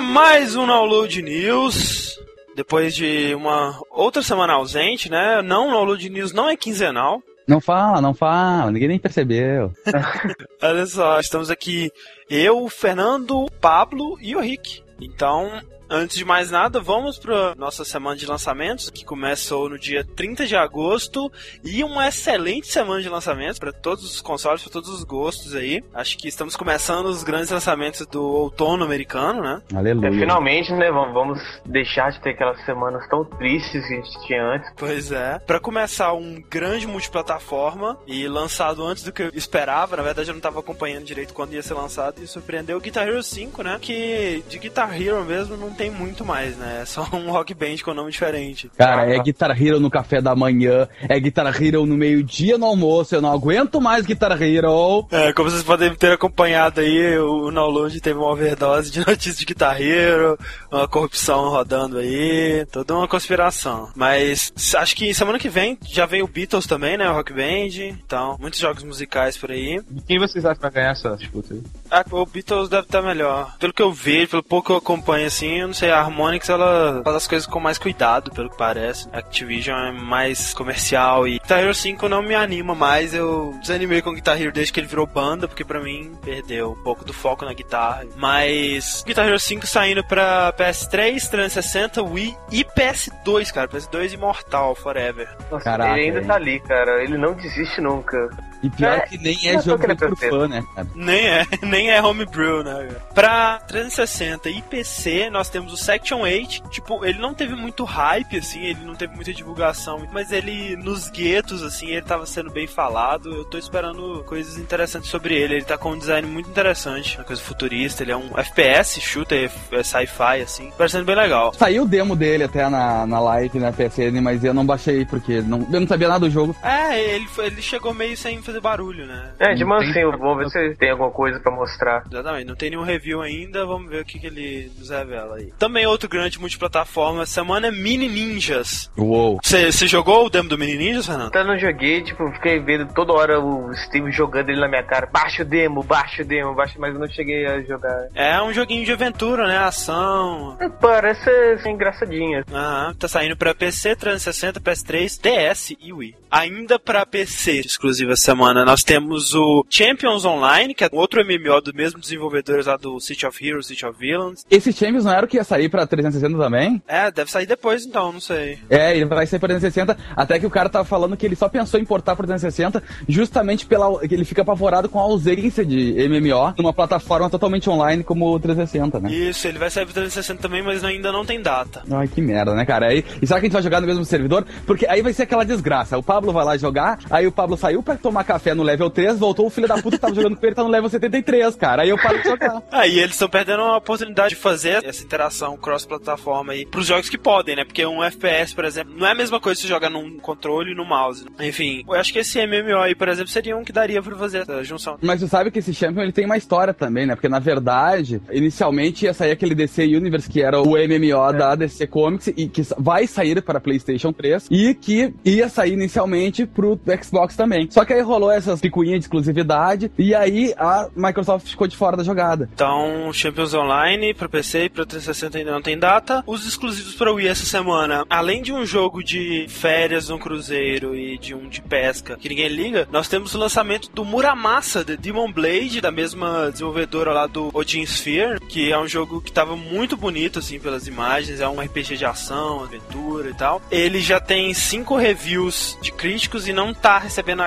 mais um Download News. Depois de uma outra semana ausente, né? Não, o Download News não é quinzenal. Não fala, não fala, ninguém nem percebeu. Olha só, estamos aqui eu, o Fernando, o Pablo e o Rick. Então, Antes de mais nada, vamos para nossa semana de lançamentos, que começou no dia 30 de agosto e uma excelente semana de lançamentos para todos os consoles, para todos os gostos aí. Acho que estamos começando os grandes lançamentos do outono americano, né? Aleluia. É, finalmente, né? Vamos deixar de ter aquelas semanas tão tristes que a gente tinha antes. Pois é. Para começar um grande multiplataforma e lançado antes do que eu esperava, na verdade eu não estava acompanhando direito quando ia ser lançado e surpreendeu o Guitar Hero 5, né? Que de Guitar Hero mesmo não tem muito mais, né? É só um rock band com nome diferente. Cara, é Guitar Hero no café da manhã, é Guitar Hero no meio-dia no almoço, eu não aguento mais Guitar Hero. É, como vocês podem ter acompanhado aí, o download teve uma overdose de notícias de Guitar Hero, uma corrupção rodando aí, toda uma conspiração. Mas acho que semana que vem já vem o Beatles também, né? O Rock Band, então, muitos jogos musicais por aí. E quem vocês acham que vai ganhar essa disputa aí? Ah, o Beatles deve estar melhor. Pelo que eu vejo, pelo pouco que eu acompanho assim, não sei, a Harmonix ela faz as coisas com mais cuidado, pelo que parece. A Activision é mais comercial e Guitar Hero 5 não me anima mais. Eu desanimei com Guitar Hero desde que ele virou banda, porque pra mim perdeu um pouco do foco na guitarra. Mas Guitar Hero 5 saindo pra PS3, 360, Wii e PS2, cara. PS2 imortal, forever. Nossa, Caraca, ele ainda tá ali, cara. Ele não desiste nunca. E pior é, que nem é jogo pro fã, né, cara? Nem é, nem é homebrew, né? Pra 360 e PC, nós temos o Section 8. Tipo, ele não teve muito hype, assim, ele não teve muita divulgação, mas ele, nos guetos, assim, ele tava sendo bem falado. Eu tô esperando coisas interessantes sobre ele. Ele tá com um design muito interessante, uma coisa futurista. Ele é um FPS, shooter, é sci-fi, assim, parecendo bem legal. Saiu o demo dele até na, na live, na PSN, mas eu não baixei porque não, eu não sabia nada do jogo. É, ele, ele chegou meio sem fazer barulho, né? É, de mansinho, vamos ver se tem alguma coisa pra mostrar. Exatamente, não tem nenhum review ainda, vamos ver o que, que ele nos revela aí. Também outro grande multiplataforma, semana é Mini Ninjas. Uou. Você jogou o demo do Mini Ninjas, Fernando? Eu não joguei, tipo, fiquei vendo toda hora o Steve jogando ele na minha cara, baixa o demo, baixa o demo, baixa, mas eu não cheguei a jogar. É um joguinho de aventura, né? Ação. É, parece ser engraçadinho. Aham, tá saindo pra PC, 360, PS3, DS e Wii. Ainda pra PC, exclusiva semana, nós temos o Champions Online, que é outro MMO do mesmo desenvolvedores lá do City of Heroes, City of Villains. Esse Champions não era o que ia sair pra 360 também? É, deve sair depois então, não sei. É, ele vai sair pra 360, até que o cara tava falando que ele só pensou em portar pra 360 justamente pela que ele fica apavorado com a ausência de MMO numa plataforma totalmente online como o 360, né? Isso, ele vai sair pro 360 também, mas ainda não tem data. Ai, que merda, né, cara? Aí, e será que a gente vai jogar no mesmo servidor? Porque aí vai ser aquela desgraça. O Pablo vai lá jogar, aí o Pablo saiu pra tomar café no level 3, voltou o filho da puta que tava jogando com ele, tá no level 73, cara. Aí eu paro de jogar. Aí eles estão perdendo a oportunidade de fazer essa interação cross-plataforma aí pros jogos que podem, né? Porque um FPS, por exemplo, não é a mesma coisa se jogar num controle e no mouse. Enfim, eu acho que esse MMO aí, por exemplo, seria um que daria pra fazer essa junção. Mas tu sabe que esse Champion ele tem uma história também, né? Porque na verdade, inicialmente ia sair aquele DC Universe, que era o MMO é. da DC Comics, e que vai sair para PlayStation 3, e que ia sair inicialmente pro Xbox também. Só que aí rolou essas picuinhas de exclusividade, e aí a Microsoft ficou de fora da jogada. Então, Champions Online para PC e para 360 ainda não tem data. Os exclusivos para Wii essa semana, além de um jogo de férias no cruzeiro e de um de pesca que ninguém liga, nós temos o lançamento do Muramasa de Demon Blade, da mesma desenvolvedora lá do Odin Sphere, que é um jogo que tava muito bonito assim pelas imagens, é um RPG de ação, aventura e tal. Ele já tem cinco reviews de críticos e não tá recebendo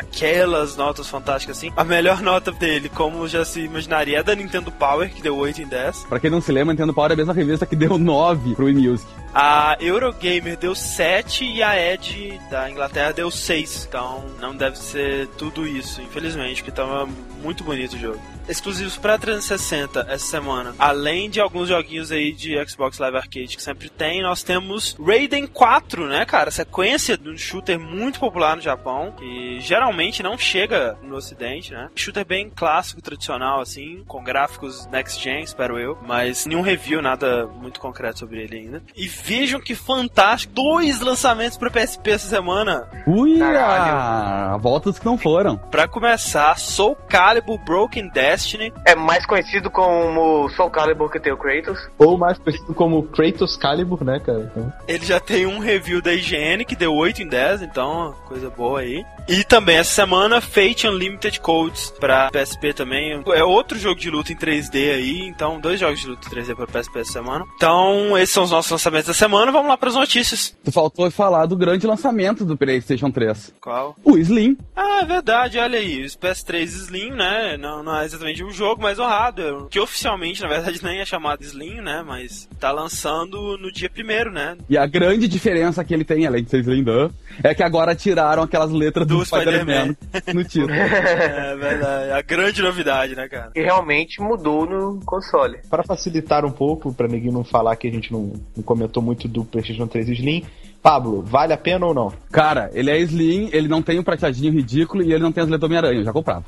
aquelas notas fantásticas assim. A melhor nota dele, como já se imaginaria, é da Nintendo Power, que deu 8 em 10. Pra quem não se lembra, Nintendo Power é a mesma revista que deu 9 pro eMusic. A Eurogamer deu 7 e a Edge da Inglaterra deu 6. Então não deve ser tudo isso, infelizmente, porque tava muito bonito o jogo exclusivos para 360 essa semana. Além de alguns joguinhos aí de Xbox Live Arcade que sempre tem, nós temos Raiden 4, né, cara? Sequência de um shooter muito popular no Japão, que geralmente não chega no ocidente, né? Shooter bem clássico, tradicional, assim, com gráficos next gen, espero eu, mas nenhum review, nada muito concreto sobre ele ainda. E vejam que fantástico, dois lançamentos para PSP essa semana. Ui, a volta dos que não foram. Para começar, Soul Calibur Broken Dash Destiny. É mais conhecido como Soul Calibur que tem o Kratos. Ou mais conhecido como Kratos Calibur, né, cara? Então... Ele já tem um review da IGN que deu 8 em 10, então coisa boa aí. E também essa semana Fate Unlimited Codes pra PSP também. É outro jogo de luta em 3D aí, então dois jogos de luta em 3D pra PSP essa semana. Então, esses são os nossos lançamentos da semana. Vamos lá para as notícias. Tu faltou falar do grande lançamento do PlayStation 3. Qual? O Slim. Ah, é verdade, olha aí. O PS3 Slim, né? Não, não é exatamente um jogo, mas o hardware. Que oficialmente, na verdade, nem é chamado Slim, né? Mas tá lançando no dia primeiro, né? E a grande diferença que ele tem, além de ser Slim Dan, é que agora tiraram aquelas letras do, do Spider-Man Spider no título. é verdade. A grande novidade, né, cara? E realmente mudou no console. Para facilitar um pouco, pra ninguém não falar que a gente não, não comentou muito do PlayStation 3 Slim, Pablo, vale a pena ou não? Cara, ele é slim, ele não tem um prateadinho ridículo e ele não tem as letras Homem-Aranha, já comprava.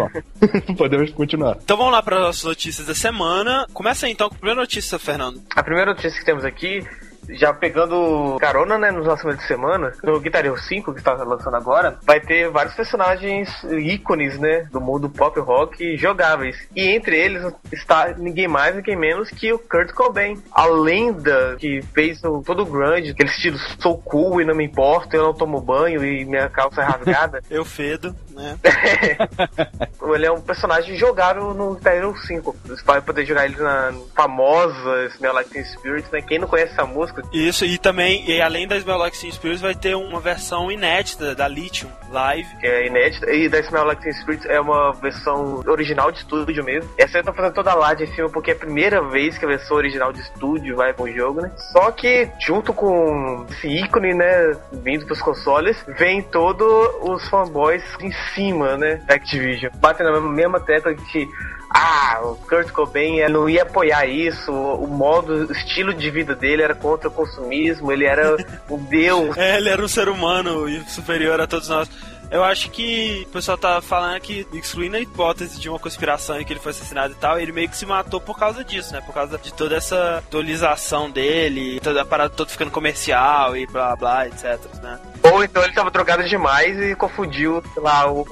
Podemos continuar. Então vamos lá para as notícias da semana. Começa aí, então com a primeira notícia, Fernando. A primeira notícia que temos aqui já pegando carona, né, nos lançamentos de semana, no Guitar Hero 5, que está lançando agora, vai ter vários personagens ícones, né, do mundo pop rock jogáveis. E entre eles está ninguém mais, ninguém menos que o Kurt Cobain, a lenda que fez o, todo o grunge, aquele estilo sou cool e não me importo, eu não tomo banho e minha calça é rasgada. eu fedo, né? ele é um personagem jogável no Guitar Hero 5. Você vai poder jogar ele na famosa Smell Like Teen Spirit, né? Quem não conhece essa música isso, e também, e além da Smell Like Teen Spirit, vai ter uma versão inédita da Lithium Live. Que é inédita, e da Smell Like Teen Spirit é uma versão original de estúdio mesmo. Essa eu tô fazendo toda a laje em cima porque é a primeira vez que a versão original de estúdio vai pro jogo, né? Só que, junto com esse ícone, né, vindo pros consoles, vem todos os fanboys em cima, né, da Activision. Batem na mesma tecla que ah, o Kurt Cobain não ia apoiar isso, o modo, o estilo de vida dele era contra o consumismo, ele era um deus. É, ele era um ser humano superior a todos nós. Eu acho que o pessoal tá falando que, excluindo a hipótese de uma conspiração e que ele foi assassinado e tal, ele meio que se matou por causa disso, né? Por causa de toda essa atualização dele, toda a parada toda ficando comercial e blá blá, etc, né? Ou então ele tava drogado demais e confundiu, sei lá, o,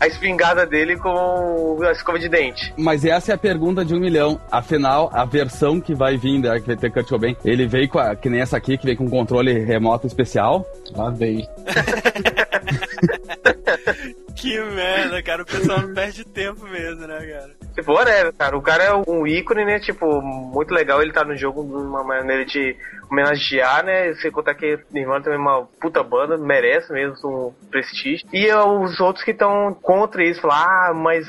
a espingarda dele com a escova de dente. Mas essa é a pergunta de um milhão. Afinal, a versão que vai vir, né, que vai ter Kurt Cobain, ele veio com a, que nem essa aqui, que veio com controle remoto especial? Ah, veio. que merda, cara. O pessoal não perde tempo mesmo, né, cara? Tipo, whatever, cara. O cara é um ícone, né? Tipo, muito legal ele tá no jogo de uma maneira de homenagear, né? Sem contar que Nirvana também é uma puta banda, merece mesmo um prestígio. E os outros que estão contra isso, falar, ah, mas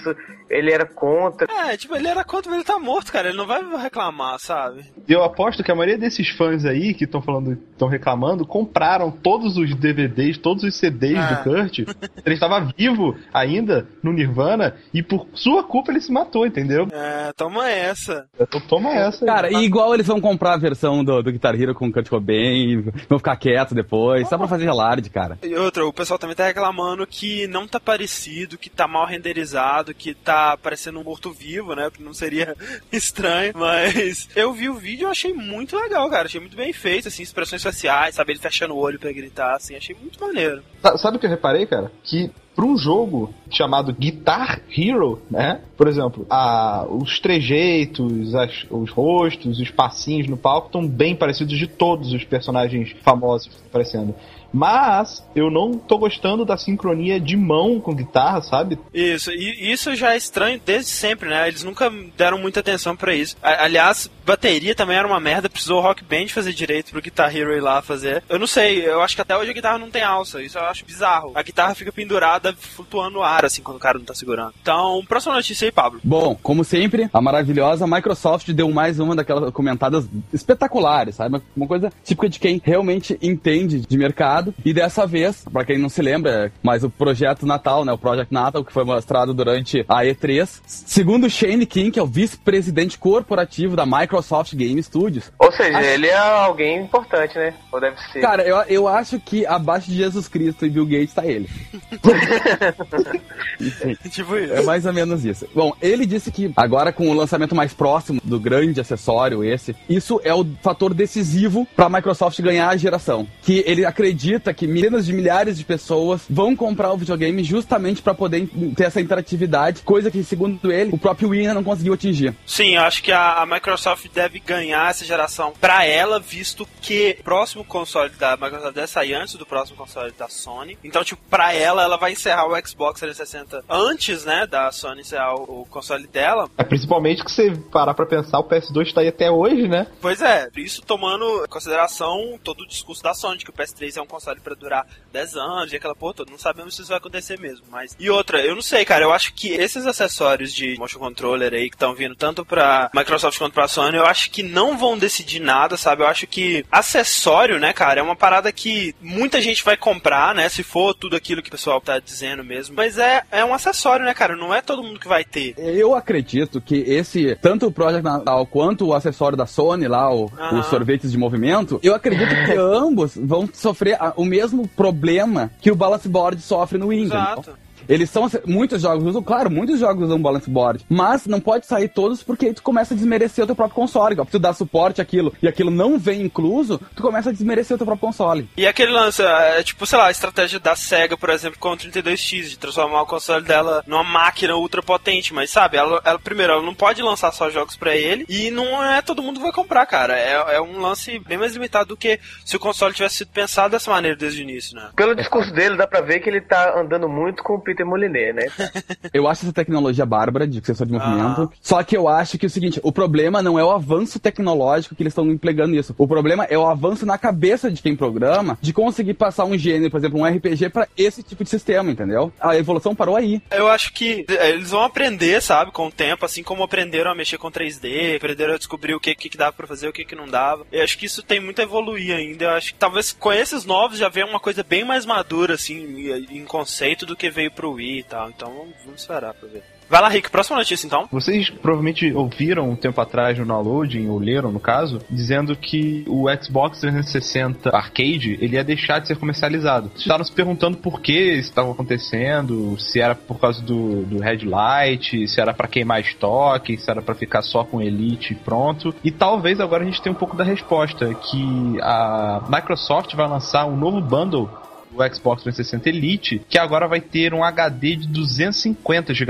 ele era contra. É, tipo, ele era contra, mas ele tá morto, cara. Ele não vai reclamar, sabe? E eu aposto que a maioria desses fãs aí que estão falando, estão reclamando, compraram todos os DVDs, todos os CDs do Kurt. ele estava vivo ainda no Nirvana e por sua culpa ele se matou, entendeu? É, toma essa. Então, toma essa. Cara, e igual eles vão comprar a versão do, do Guitar Hero com o Kurt Cobain, vão ficar quietos depois, só pra fazer alarde, cara. E outra, o pessoal também tá reclamando que não tá parecido, que tá mal renderizado, que tá parecendo um morto-vivo, né? Não seria estranho, mas eu vi o vídeo e achei muito legal, cara. Achei muito bem feito, assim, expressões faciais, sabe? Ele fechando o olho para gritar, assim, achei muito maneiro. Sabe o que eu reparei, cara? Que para um jogo chamado Guitar Hero, né? Por exemplo, a, os trejeitos, as, os rostos, os passinhos no palco estão bem parecidos de todos os personagens famosos aparecendo. Mas eu não tô gostando da sincronia de mão com guitarra, sabe? Isso, e isso já é estranho desde sempre, né? Eles nunca deram muita atenção para isso. Aliás, bateria também era uma merda, precisou o Rock Band fazer direito pro Guitar Hero ir lá fazer. Eu não sei, eu acho que até hoje a guitarra não tem alça, isso eu acho bizarro. A guitarra fica pendurada, flutuando no ar, assim, quando o cara não tá segurando. Então, próxima notícia aí, Pablo. Bom, como sempre, a maravilhosa Microsoft deu mais uma daquelas comentadas espetaculares, sabe? Uma coisa típica de quem realmente entende de mercado mostrado. E dessa vez, para quem não se lembra, mas o projeto Natal, né, o Project Natal, que foi mostrado durante a E3, segundo Shane King, que é o vice-presidente corporativo da Microsoft Game Studios. Ou seja, acho... ele é alguém importante, né? Ou deve ser. Cara, eu, eu acho que abaixo de Jesus Cristo e Bill Gates tá ele. tipo isso. É mais ou menos isso. Bom, ele disse que agora com o lançamento mais próximo do grande acessório esse, isso é o fator decisivo para a Microsoft ganhar a geração. Que ele acredita que milhares de milhares de pessoas vão comprar o videogame justamente para poder ter essa interatividade, coisa que segundo ele o próprio Wii ainda não conseguiu atingir. Sim, eu acho que a, a Microsoft deve ganhar essa geração para ela, visto que o próximo console da Microsoft deve sair antes do próximo console da Sony. Então, tipo, para ela, ela vai encerrar o Xbox 360 antes, né, da Sony encerrar o, o console dela. É principalmente que você parar para pensar, o PS2 tá aí até hoje, né? Pois é, isso tomando em consideração todo o discurso da Sony, que o PS3 é um console para durar 10 anos e aquela porra toda. Não sabemos se isso vai acontecer mesmo, mas... E outra, eu não sei, cara, eu acho que esses acessórios de motion controller aí que estão vindo tanto pra Microsoft quanto pra Sony, eu acho que não vão decidir nada, sabe? Eu acho que acessório, né, cara, é uma parada que muita gente vai comprar, né, se for tudo aquilo que o pessoal tá dizendo mesmo, mas é, é um acessório, né, cara? Não é todo mundo que vai ter. Eu acredito que esse, tanto o Project Natal quanto o acessório da Sony lá, o, os sorvetes de movimento, eu acredito que ambos vão sofrer o mesmo problema que o Balance Board sofre no Windows. Exato. Eles são. Muitos jogos usam, claro, muitos jogos usam balance board. Mas não pode sair todos porque tu começa a desmerecer o teu próprio console. Ó, tu dá suporte àquilo e aquilo não vem incluso, tu começa a desmerecer o teu próprio console. E aquele lance, é, tipo, sei lá, a estratégia da SEGA, por exemplo, com o 32X, de transformar o console dela numa máquina ultra potente. Mas sabe, ela, ela primeiro, ela não pode lançar só jogos para ele e não é todo mundo vai comprar, cara. É, é um lance bem mais limitado do que se o console tivesse sido pensado dessa maneira desde o início, né? Pelo discurso dele, dá pra ver que ele tá andando muito com o Peter Molyneux, né? eu acho essa tecnologia bárbara de sensor de movimento. Ah. Só que eu acho que é o seguinte, o problema não é o avanço tecnológico que eles estão empregando nisso. O problema é o avanço na cabeça de quem programa de conseguir passar um gênero, por exemplo, um RPG para esse tipo de sistema, entendeu? A evolução parou aí. Eu acho que é, eles vão aprender, sabe, com o tempo, assim como aprenderam a mexer com 3D, aprenderam a descobrir o que, que dava para fazer, o que, que não dava. Eu acho que isso tem muito a evoluir ainda. Eu acho que talvez com esses novos já venha uma coisa bem mais madura, assim, em conceito do que veio pro Wii e tal. Então vamos esperar pra ver. Vai lá, Rick, próxima notícia então. Vocês provavelmente ouviram um tempo atrás no downloading, ou leram no caso, dizendo que o Xbox 360 Arcade ele ia deixar de ser comercializado. Estavam se perguntando por que isso estava acontecendo, se era por causa do, do Red Light, se era para queimar estoque, se era para ficar só com Elite e pronto. E talvez agora a gente tenha um pouco da resposta, que a Microsoft vai lançar um novo bundle o Xbox 360 Elite, que agora vai ter um HD de 250 GB.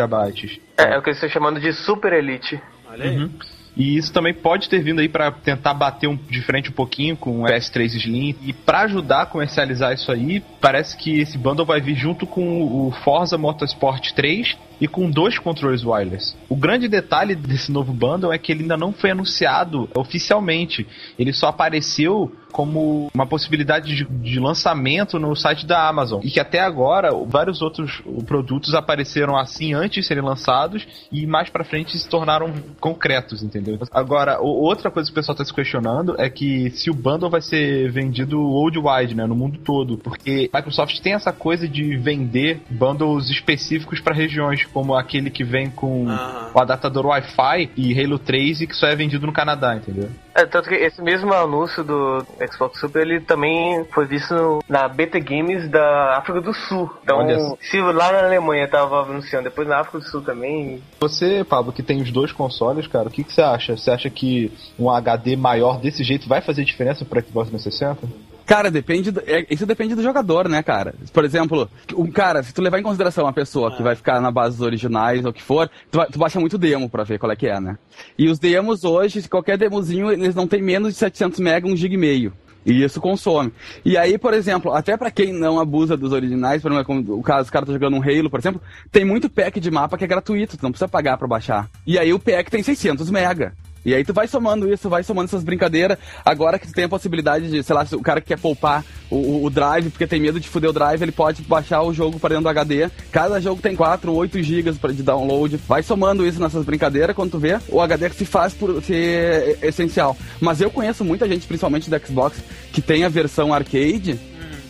É, é o que eles estão chamando de Super Elite. Olha aí. Uhum. E isso também pode ter vindo aí para tentar bater um, de frente um pouquinho com o PS3 Slim. E para ajudar a comercializar isso aí, parece que esse bundle vai vir junto com o Forza Motorsport 3 e com dois controles wireless. O grande detalhe desse novo bundle é que ele ainda não foi anunciado oficialmente. Ele só apareceu como uma possibilidade de, de, lançamento no site da Amazon. E que até agora vários outros produtos apareceram assim antes de serem lançados e mais para frente se tornaram concretos, entendeu? Agora, outra coisa que o pessoal está se questionando é que se o bundle vai ser vendido worldwide, né, no mundo todo, porque Microsoft tem essa coisa de vender bundles específicos para regiões como aquele que vem com ah. o adaptador Wi-Fi e Halo 3 e que só é vendido no Canadá, entendeu? É, tanto que esse mesmo anúncio do Xbox Super, ele também foi visto na BT Games da África do Sul. Então, se lá na Alemanha tava anunciando, depois na África do Sul também... Você, Pablo, que tem os dois consoles, cara, o que, que você acha? Você acha que um HD maior desse jeito vai fazer diferença pro Xbox 360? Cara, depende. Do, é, isso depende do jogador, né, cara? Por exemplo, um cara, se tu levar em consideração uma pessoa que vai ficar na base dos originais ou o que for, tu, tu baixa muito demo pra ver qual é que é, né? E os demos hoje, se qualquer demozinho, eles não tem menos de 700 MB, 1 GB e meio. E isso consome. E aí, por exemplo, até para quem não abusa dos originais, por exemplo, o caso, os caras tá jogando um Halo, por exemplo, tem muito pack de mapa que é gratuito, tu não precisa pagar para baixar. E aí o pack tem 600 mega. E aí tu vai somando isso, vai somando essas brincadeiras. Agora que tu tem a possibilidade de, sei lá, o cara que quer poupar o, o, drive, porque tem medo de fuder o drive, ele pode baixar o jogo para dentro do HD. Cada jogo tem 4, 8 GB de download. Vai somando isso nessas brincadeiras, quando tu vê, o HD se faz por ser essencial. Mas eu conheço muita gente, principalmente da Xbox, que tem a versão arcade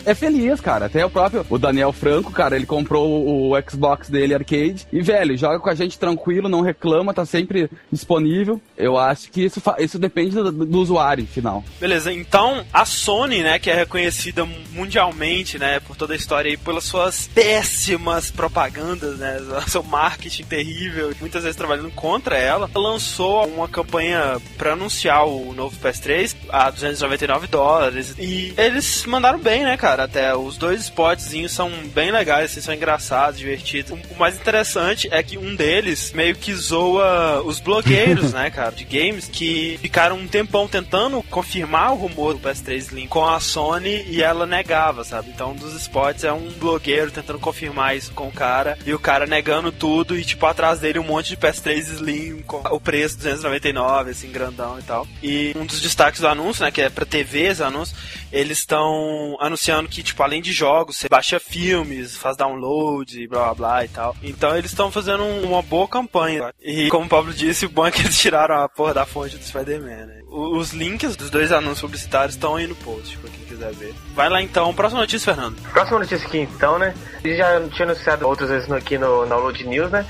é feliz, cara. Até o próprio o Daniel Franco, cara, ele comprou o, Xbox dele arcade e, velho, joga com a gente tranquilo, não reclama, tá sempre disponível. Eu acho que isso, isso depende do, do usuário final. Beleza, então a Sony, né, que é reconhecida mundialmente, né, por toda a história e pelas suas péssimas propagandas, né, seu marketing terrível, muitas vezes trabalhando contra ela, lançou uma campanha para anunciar o novo PS3 a 299 dólares e eles mandaram bem, né, cara, até os dois spotzinhos são bem legais, assim, são engraçados, divertidos. O mais interessante é que um deles meio que zoa os blogueiros, né, cara, de games que ficaram um tempão tentando confirmar o rumor do PS3 Slim com a Sony e ela negava, sabe? Então, um dos spots é um blogueiro tentando confirmar isso com o cara e o cara negando tudo e, tipo, atrás dele um monte de PS3 Slim com o preço 299, assim, grandão e tal. E um dos destaques do anúncio, né, que é pra TV esse anúncio, eles estão anunciando que, tipo, além de jogos, você baixa filmes, faz download blá blá blá e tal. Então eles estão fazendo uma boa campanha. E como o Pablo disse, o bom é que eles tiraram a porra da fonte do Spider-Man, né? Os links dos dois anúncios publicitários estão aí no post, pra quem quiser ver. Vai lá então, próxima notícia, Fernando. Próxima notícia aqui então, né? Já tinha anunciado outras vezes aqui no, no Load News, né?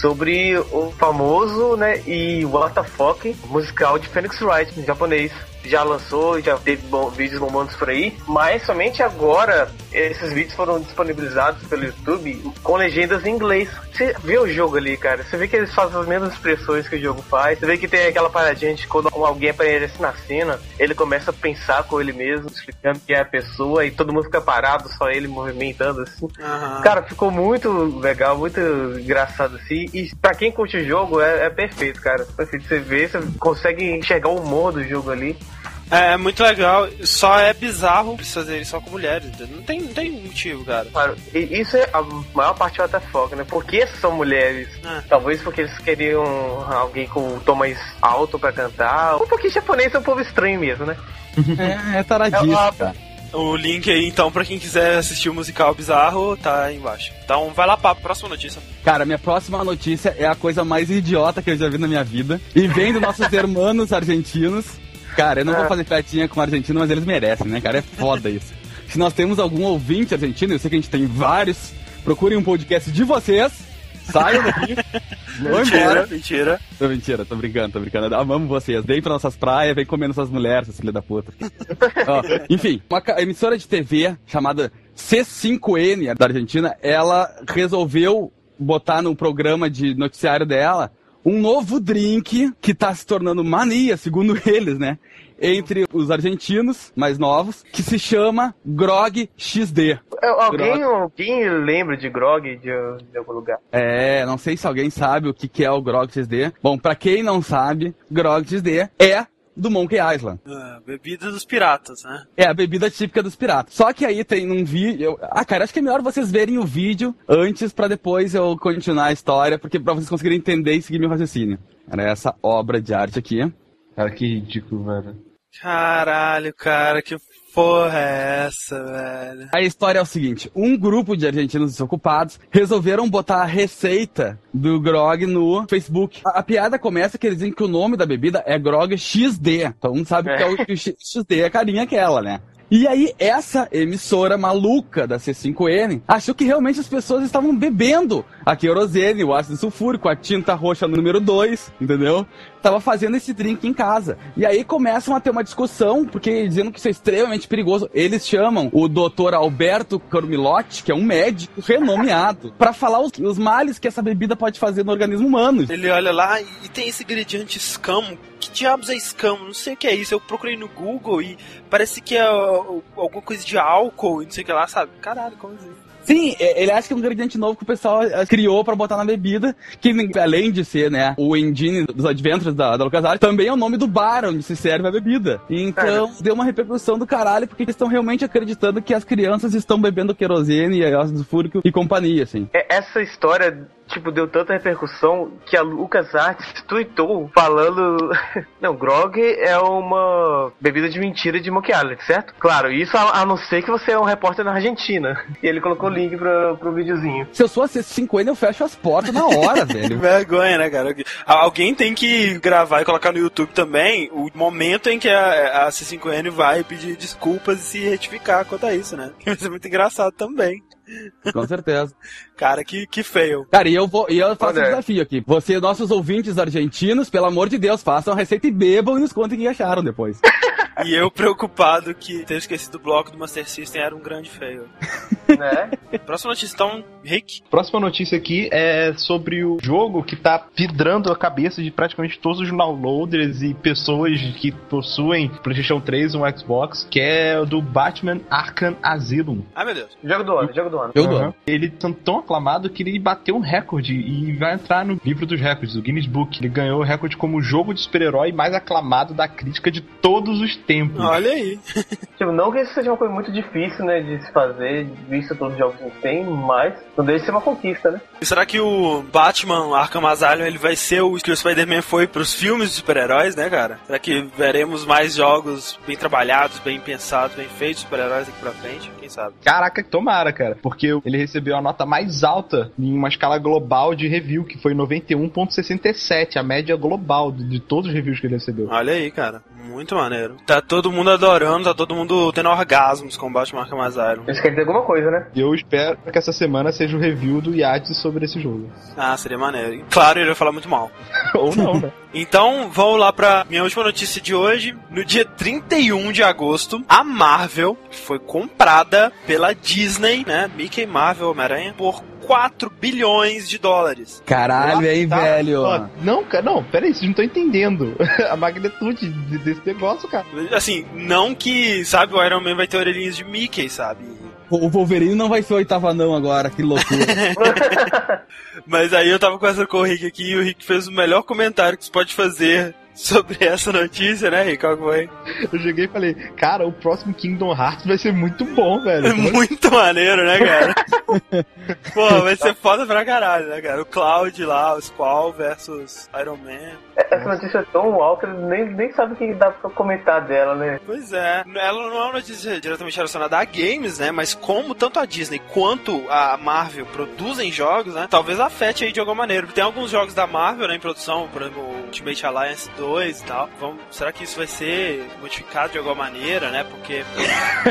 Sobre o famoso, né, e what the fuck musical de Phoenix Wright, em japonês já lançou, já teve bom, vídeos bombando por aí, mas somente agora esses vídeos foram disponibilizados pelo YouTube com legendas em inglês. Você vê o jogo ali, cara, você vê que eles fazem as mesmas expressões que o jogo faz, você vê que tem aquela paradinha de quando alguém aparece na cena, ele começa a pensar com ele mesmo, explicando que é a pessoa, e todo mundo fica parado, só ele movimentando assim. Uhum. Cara, ficou muito legal, muito engraçado assim, e pra quem curte o jogo é, é perfeito, cara. Perfeito. Você vê, você consegue enxergar o humor do jogo ali. É, é muito legal, só é bizarro fazer isso só com mulheres. Não tem, não tem motivo, cara. Claro, e isso é a maior parte do foca, né? Por que são mulheres? É. Talvez porque eles queriam alguém com tom mais alto pra cantar. Ou porque japonês é um povo estranho mesmo, né? é, é taradíssimo, é O link aí, então, pra quem quiser assistir o musical bizarro, tá aí embaixo. Então, vai lá pra próxima notícia. Cara, minha próxima notícia é a coisa mais idiota que eu já vi na minha vida. E vem dos nossos irmãos argentinos. Cara, eu não vou é. fazer piadinha com o argentino, mas eles merecem, né, cara? É foda isso. Se nós temos algum ouvinte argentino, eu sei que a gente tem vários, procurem um podcast de vocês. Saiam daqui. Vão mentira, embora. Mentira. Tô mentira, tô brincando, tô brincando. Amamos vocês. Vem pra nossas praias, vem comer nossas mulheres, seus filha da puta. Ó, enfim, uma emissora de TV chamada C5N da Argentina, ela resolveu botar no programa de noticiário dela um novo drink que tá se tornando mania, segundo eles, né? Entre os argentinos mais novos, que se chama Grog XD. É, alguém, grog. alguém lembra de Grog de, de, algum lugar? É, não sei se alguém sabe o que, que é o Grog XD. Bom, para quem não sabe, Grog XD é do Monkey Island. Ah, bebida dos piratas, né? É, a bebida típica dos piratas. Só que aí tem um vídeo. Ah, cara, acho que é melhor vocês verem o vídeo antes para depois eu continuar a história, porque pra vocês conseguirem entender e seguir meu raciocínio. Era essa obra de arte aqui. Cara, que ridículo, velho. Caralho, cara, que porra é essa, velho? A história é o seguinte: um grupo de argentinos desocupados resolveram botar a receita do grog no Facebook. A, a, piada começa que eles dizem que o nome da bebida é grog XD. Então um sabe é. que é o, o XD é a carinha aquela, né? E aí, essa emissora maluca da C5N achou que realmente as pessoas estavam bebendo a querosene, o ácido sulfúrico, a tinta roxa número 2, entendeu? Tava fazendo esse drink em casa. E aí começam a ter uma discussão, porque dizendo que isso é extremamente perigoso. Eles chamam o doutor Alberto Cormilotti, que é um médico renomeado, para falar os, os males que essa bebida pode fazer no organismo humano. Ele olha lá e tem esse ingrediente escamo que diabos é escamo? Não sei o que é isso. Eu procurei no Google e parece que é alguma coisa de álcool e não sei o que lá, sabe? Caralho, como assim? Sim, ele acha que é um ingrediente novo que o pessoal eh, criou para botar na bebida, que além de ser, né, o engine dos adventures da, da LucasArts, também é o nome do bar onde se serve a bebida. Então, é. deu uma repercussão do caralho, porque eles estão realmente acreditando que as crianças estão bebendo querosene, ácido fúrico e companhia, assim. É, essa história tipo, deu tanta repercussão que a LucasArts tweetou falando. Não, Grog é uma bebida de mentira de Monkey Island, certo? Claro, isso a, a não ser que você é um repórter na Argentina. E ele colocou o link pro, pro videozinho. Se eu sou a C5N, eu fecho as portas na hora, velho. Vergonha, né, cara? Alguém tem que gravar e colocar no YouTube também o momento em que a, a C5N vai pedir desculpas e se retificar quanto a isso, né? Vai ser muito engraçado também. Com certeza. Cara, que, que feio. Cara, e eu vou e eu faço um desafio aqui. Você, nossos ouvintes argentinos, pelo amor de Deus, façam a receita e bebam e nos contem o que acharam depois. e eu preocupado que ter esquecido o bloco do Master System era um grande feio. Né? Próxima notícia, então, Rick. Próxima notícia aqui é sobre o jogo que tá vidrando a cabeça de praticamente todos os downloaders e pessoas que possuem PlayStation 3 ou um Xbox, que é o do Batman Arkham Asylum. Ai, meu Deus. Jogo do ano, jogo do ano. Jogo do ano. Ele tá tão aclamado que ele bateu um recorde e vai entrar no livro dos recordes, do Guinness Book. Ele ganhou o recorde como o jogo de super-herói mais aclamado da crítica de todos os tempos. Olha aí. tipo, não que isso seja uma coisa muito difícil, né, de se fazer, visto todos os jogos que tem, mas não deixa de ser uma conquista, né? E será que o Batman Arkham Asylum ele vai ser o que o Spider-Man foi pros filmes de super-heróis, né, cara? Será que veremos mais jogos bem trabalhados, bem pensados, bem feitos, super-heróis daqui pra frente? Quem sabe? Caraca, tomara, cara. Porque ele recebeu a nota mais alta em uma escala global de review, que foi 91.67, a média global de, todos os reviews que ele recebeu. Olha aí, cara. Muito maneiro. Tá todo mundo adorando, tá todo mundo tendo orgasmos com o Batman Arkham Asylum. Isso quer dizer alguma coisa, né? E eu espero que essa semana seja o review do Yates sobre esse jogo. Ah, seria maneiro. Claro, ele vai falar muito mal. Ou não, né? Então, vamos lá pra minha última notícia de hoje. No dia 31 de agosto, a Marvel foi comprada pela Disney, né? Mickey Marvel Homem-Aranha, por 4 bilhões de dólares. Caralho, hein, tá, velho? Ó, não, cara, não, peraí, vocês não estão entendendo a magnitude desse negócio, cara. Assim, não que, sabe, o Iron Man vai ter orelhinhas de Mickey, sabe? O Wolverine não vai ser o oitava não agora, que loucura. Mas aí eu tava conversando com o Rick aqui e o Rick fez o melhor comentário que você pode fazer sobre essa notícia, né, Rick? Qual foi? Eu cheguei e falei, cara, o próximo Kingdom Hearts vai ser muito bom, velho. É muito maneiro, né, cara? Pô, vai ser foda pra caralho, né, cara? O Cloud lá, o Squall versus Iron Man. Essa notícia é tão alta, nem, nem sabe o que dá pra comentar dela, né? Pois é. Ela não é uma notícia diretamente relacionada a games, né? Mas como tanto a Disney quanto a Marvel produzem jogos, né? Talvez afete aí de alguma maneira. Tem alguns jogos da Marvel né, em produção, por exemplo, Ultimate Alliance 2 e tal. Vamos, será que isso vai ser modificado de alguma maneira, né? Porque.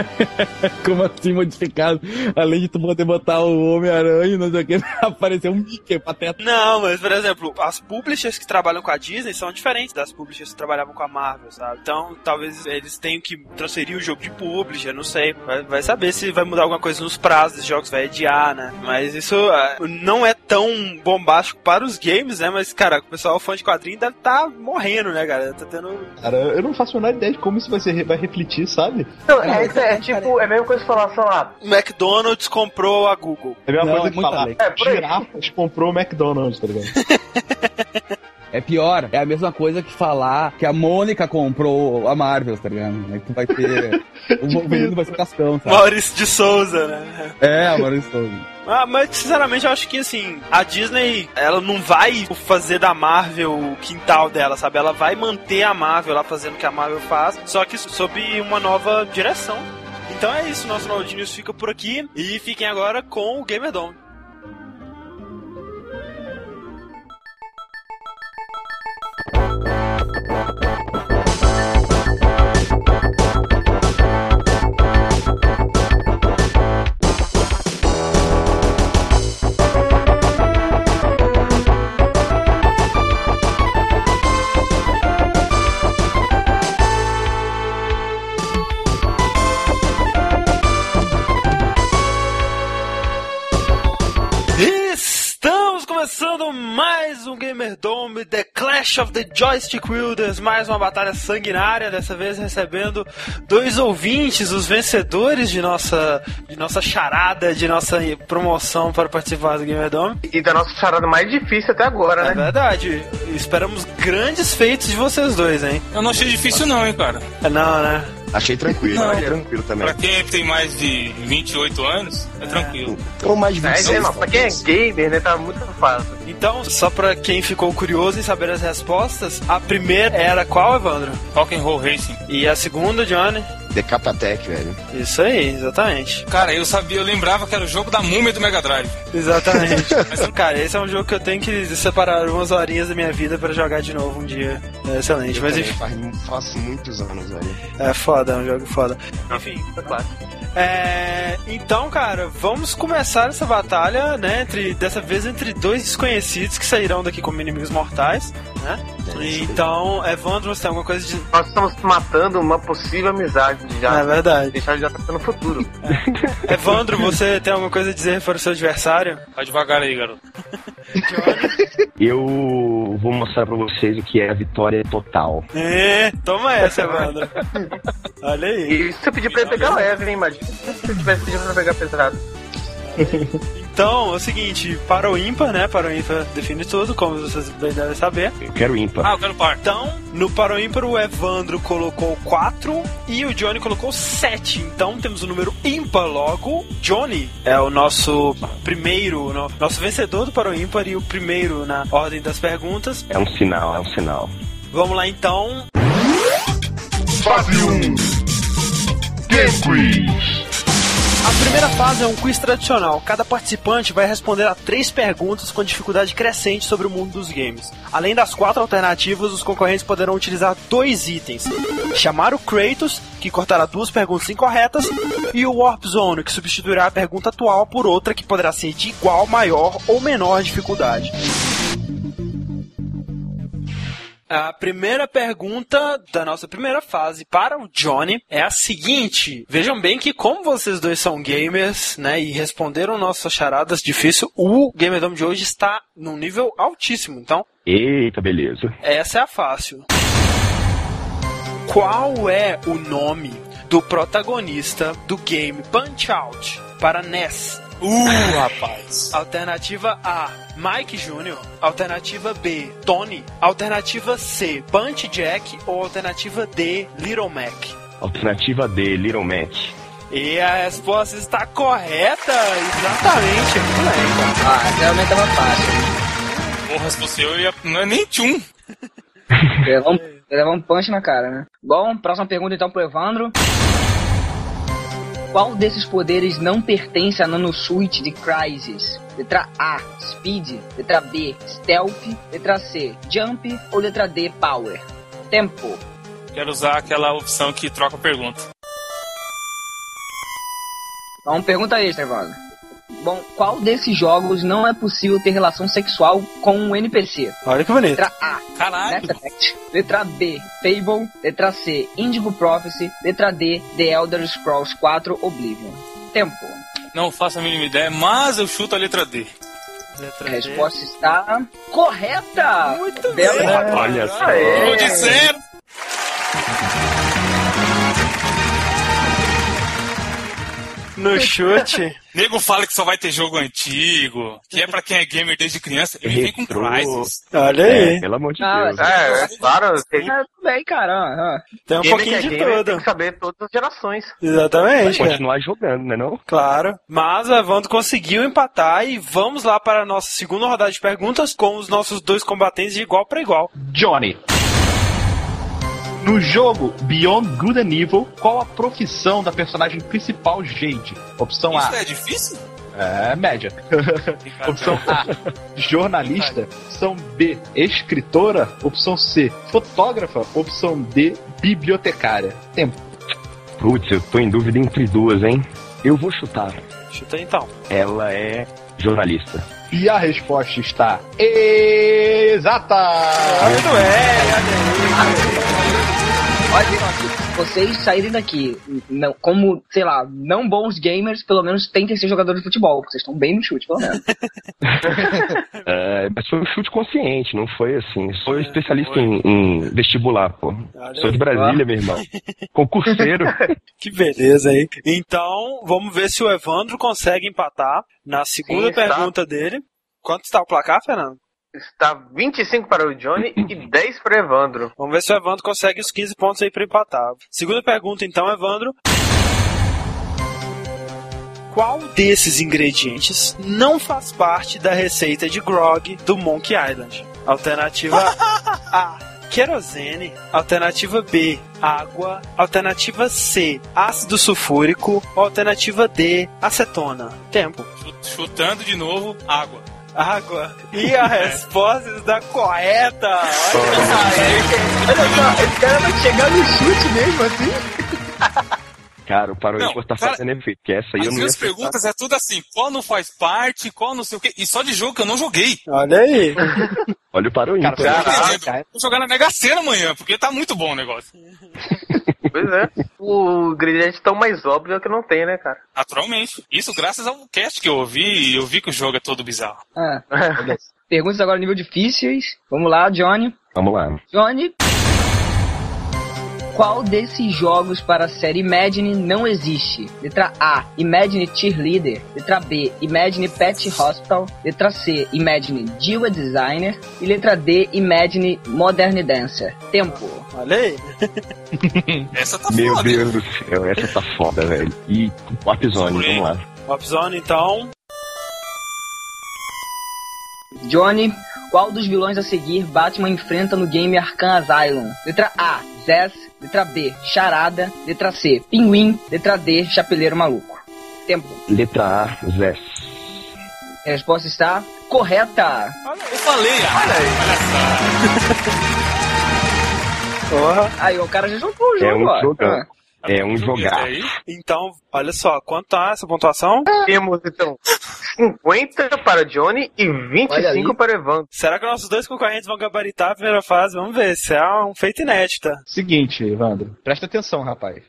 Como assim modificado? Além de tu poder botar o Homem-Aranha, não sei o que, aparecer um Mickey pateta. Não, mas por exemplo, as publishers que trabalham com a Disney são diferentes das publishers que trabalhavam com a Marvel, sabe? Então talvez eles tenham que transferir o jogo de publisher, não sei. Vai, vai saber se vai mudar alguma coisa nos prazos dos jogos, vai adiar, né? Mas isso uh, não é tão bombástico para os games, né? Mas, cara, o pessoal fã de quadrinho deve estar tá morrendo, né, cara? Tá tendo. Cara, eu não faço a menor ideia de como isso vai, ser, vai refletir, sabe? Não, é, é, é tipo, é a mesma coisa que falar, sei lá. McDonald's comprou a Google. É a mesma não, coisa é que falar. É, girafas comprou o McDonald's, tá ligado? É pior, é a mesma coisa que falar que a Mônica comprou a Marvel, tá ligado? Aí tu vai ter. o Wolverine vai ser cascão, sabe? Maurício de Souza, né? É, Maurício de Souza. Ah, mas sinceramente eu acho que assim, a Disney, ela não vai fazer da Marvel o quintal dela, sabe? Ela vai manter a Marvel lá fazendo o que a Marvel faz, só que sob uma nova direção. Então é isso, nosso Nerd News fica por aqui e fiquem agora com o Gamer Dome. Mais um Gamer Dome, The Clash of the Joystick Wielders, mais uma batalha sanguinária, dessa vez recebendo dois ouvintes, os vencedores de nossa, de nossa charada, de nossa promoção para participar do Gamer Dome. E da nossa charada mais difícil até agora, né? É verdade. Esperamos grandes feitos de vocês dois, hein? Eu não achei difícil não, hein, cara. Não, né? Achei tranquilo, Não, achei tranquilo também. Pra quem tem mais de 28 anos, é tranquilo. Ou mais de É, 26. é, não, pra quem é gamer, né, tá muito fácil. Então, só pra quem ficou curioso em saber as respostas, a primeira era qual, Evandro? Rock'n'Roll Racing. E a segunda, Johnny? Decapatec, velho. Isso aí, exatamente. Cara, eu sabia, eu lembrava que era o jogo da múmia do Mega Drive. Exatamente. Mas, cara, esse é um jogo que eu tenho que separar umas horinhas da minha vida pra jogar de novo um dia. É excelente. Eu Mas enfim, faz, faz muitos anos, velho. é foda, é um jogo foda. Enfim, Claro. É, então, cara, vamos começar essa batalha, né? Entre, dessa vez entre dois desconhecidos que sairão daqui como inimigos mortais, né? Então, Evandro, você tem alguma coisa de. Nós estamos matando uma possível amizade já. É verdade. Deixar já tá no futuro. Evandro, você tem alguma coisa a dizer para o seu adversário? Vai devagar aí, garoto. Eu vou mostrar pra vocês o que é a vitória total. É, toma essa, Evandro. Olha aí. E se eu pedir pra ele pegar leve, hein, imagina se eu tivesse pedido pra pegar pesado. Então, é o seguinte, para o ímpar, né? Para o ímpar define tudo, como vocês bem devem saber. Eu quero ímpar. Ah, eu quero par. Então, no para o ímpar, o Evandro colocou 4 e o Johnny colocou 7. Então, temos o número ímpar logo. Johnny é o nosso primeiro, no- nosso vencedor do para o ímpar e o primeiro na ordem das perguntas. É um sinal, é um sinal. Vamos lá, então. Fase 1 Game Quiz A primeira fase é um quiz tradicional. Cada participante vai responder a três perguntas com dificuldade crescente sobre o mundo dos games. Além das quatro alternativas, os concorrentes poderão utilizar dois itens: chamar o Kratos, que cortará duas perguntas incorretas, e o Warp Zone, que substituirá a pergunta atual por outra que poderá ser de igual, maior ou menor dificuldade. A primeira pergunta da nossa primeira fase para o Johnny é a seguinte. Vejam bem que como vocês dois são gamers, né, e responderam nossas charadas difícil, o Gamerdome de hoje está num nível altíssimo. Então, Eita, beleza. essa é a fácil. Qual é o nome do protagonista do game Punch-Out para NES? Uh, rapaz. Alternativa A, Mike Jr. Alternativa B, Tony. Alternativa C, Punch Jack. Ou alternativa D, Little Mac. Alternativa D, Little Mac. E a resposta está correta! Exatamente! Muito bem. Ah, realmente tava fácil. Porra, se fosse eu, ia... não é nem tchum. Levar um, um punch na cara, né? Bom, próxima pergunta então pro Evandro. Qual desses poderes não pertence à nanosuite de Crysis? Letra A, Speed. Letra B, Stealth. Letra C, Jump. Ou letra D, Power? Tempo. Quero usar aquela opção que troca a pergunta. Então, pergunta extra, Evandro. Bom, qual desses jogos não é possível ter relação sexual com um NPC? Olha que bonito. Letra A, Caralho. Letra B, Fable. Letra C, Indigo Prophecy. Letra D, The Elder Scrolls 4 Oblivion. Tempo. Não faço a mínima ideia, mas eu chuto a letra D. Letra A D. resposta está correta! Muito Bela bem. Olha só. No chute. Nego fala que só vai ter jogo antigo, que é pra quem é gamer desde criança. Ele vem com. Crysis. Olha É, aí. pelo amor de Ah, Deus. É, é claro. Tem, Ah, tudo bem, cara. Ah, Tem um gamer pouquinho é de gamer tudo. Tem que saber todas as gerações. Exatamente. cara. Continuar jogando, né não? Claro. Mas o Evandro conseguiu empatar e vamos lá para a nossa segunda rodada de perguntas com os nossos dois combatentes de igual para igual. Johnny. No jogo Beyond Good and Evil, qual a profissão da personagem principal Jade? Opção Isso A. é difícil? É, média. Opção A, jornalista. Opção B, escritora. Opção C, fotógrafa. Opção D, bibliotecária. Tempo. Putz, eu tô em dúvida entre duas, hein? Eu vou chutar. Chuta então. Ela é jornalista. E a resposta está exata! Muito bem, Olha, se vocês saírem daqui, não, como, sei lá, não bons gamers, pelo menos tentem ser jogadores de futebol, porque vocês estão bem no chute, pelo menos. É, mas foi um chute consciente, não foi assim. Sou especialista em, em vestibular, pô. Sou de. Brasília, meu irmão. Concurseiro. Que beleza aí. Então, vamos ver se o Evandro consegue empatar na segunda Sim, está. pergunta dele. Quanto está o placar, Fernando? Está 25 para o Johnny e 10 para o Evandro. Vamos ver se o Evandro consegue os 15 pontos aí pra empatar. Segunda pergunta, então, Evandro. Qual desses ingredientes não faz parte da receita de grog do Monkey Island? Alternativa A. Querosene. Alternativa B. Água. Alternativa C. Ácido sulfúrico. Alternativa D. Acetona. Tempo. Chutando de novo, água. Água. E a resposta está correta. Olha só, esse cara vai chegar no chute mesmo assim. Cara, o Paro Não, Ímpar tá cara, fazendo efeito, porque essa aí eu As não ia minhas perguntas é tudo assim, qual não faz parte, qual não sei o quê, e só de jogo que eu não joguei. Olha aí. Olha o Paro Ímpar. Tô Caraca. entendendo. Vou jogar na Mega Sena amanhã, porque tá muito bom o negócio. Pois é. O ingrediente tão mais óbvio que não tem, né, cara? Naturalmente. Isso graças ao cast que eu ouvi e eu vi que o jogo é todo bizarro. Ah, perguntas agora nível difíceis. Vamos lá, Johnny. Vamos lá. Johnny. Qual desses jogos para a série Imagine não existe? Letra A, Imagine Cheerleader. Letra B, Imagine Pet Hospital. Letra C, Imagine Diva Designer. E letra D, Imagine Modern Dancer. Tempo. Olha aí. Essa tá Meu foda. Deus do céu, essa tá foda, velho. E Warpzone, vamos lá. Opzone, então. Johnny, qual dos vilões a seguir Batman enfrenta no game Arkham Asylum? Letra A, Zez. Letra B, Charada. Letra C, Pinguim. Letra D, Chapeleiro Maluco. Tempo. Letra A, Zé. A resposta está correta. Eu falei, ah, olha aí. Porra. Aí, o cara já jogou o jogo, É um ó. jogão. Ah. É um Joguei jogar. aí. Então, olha só, quanto tá essa pontuação? Temos, então, 50 para Johnny e Olha 25 aí. para o Evandro. Será que nossos dois concorrentes vão gabaritar a primeira fase? Vamos ver, isso é um feito inédito. Seguinte, Evandro, presta atenção, rapaz.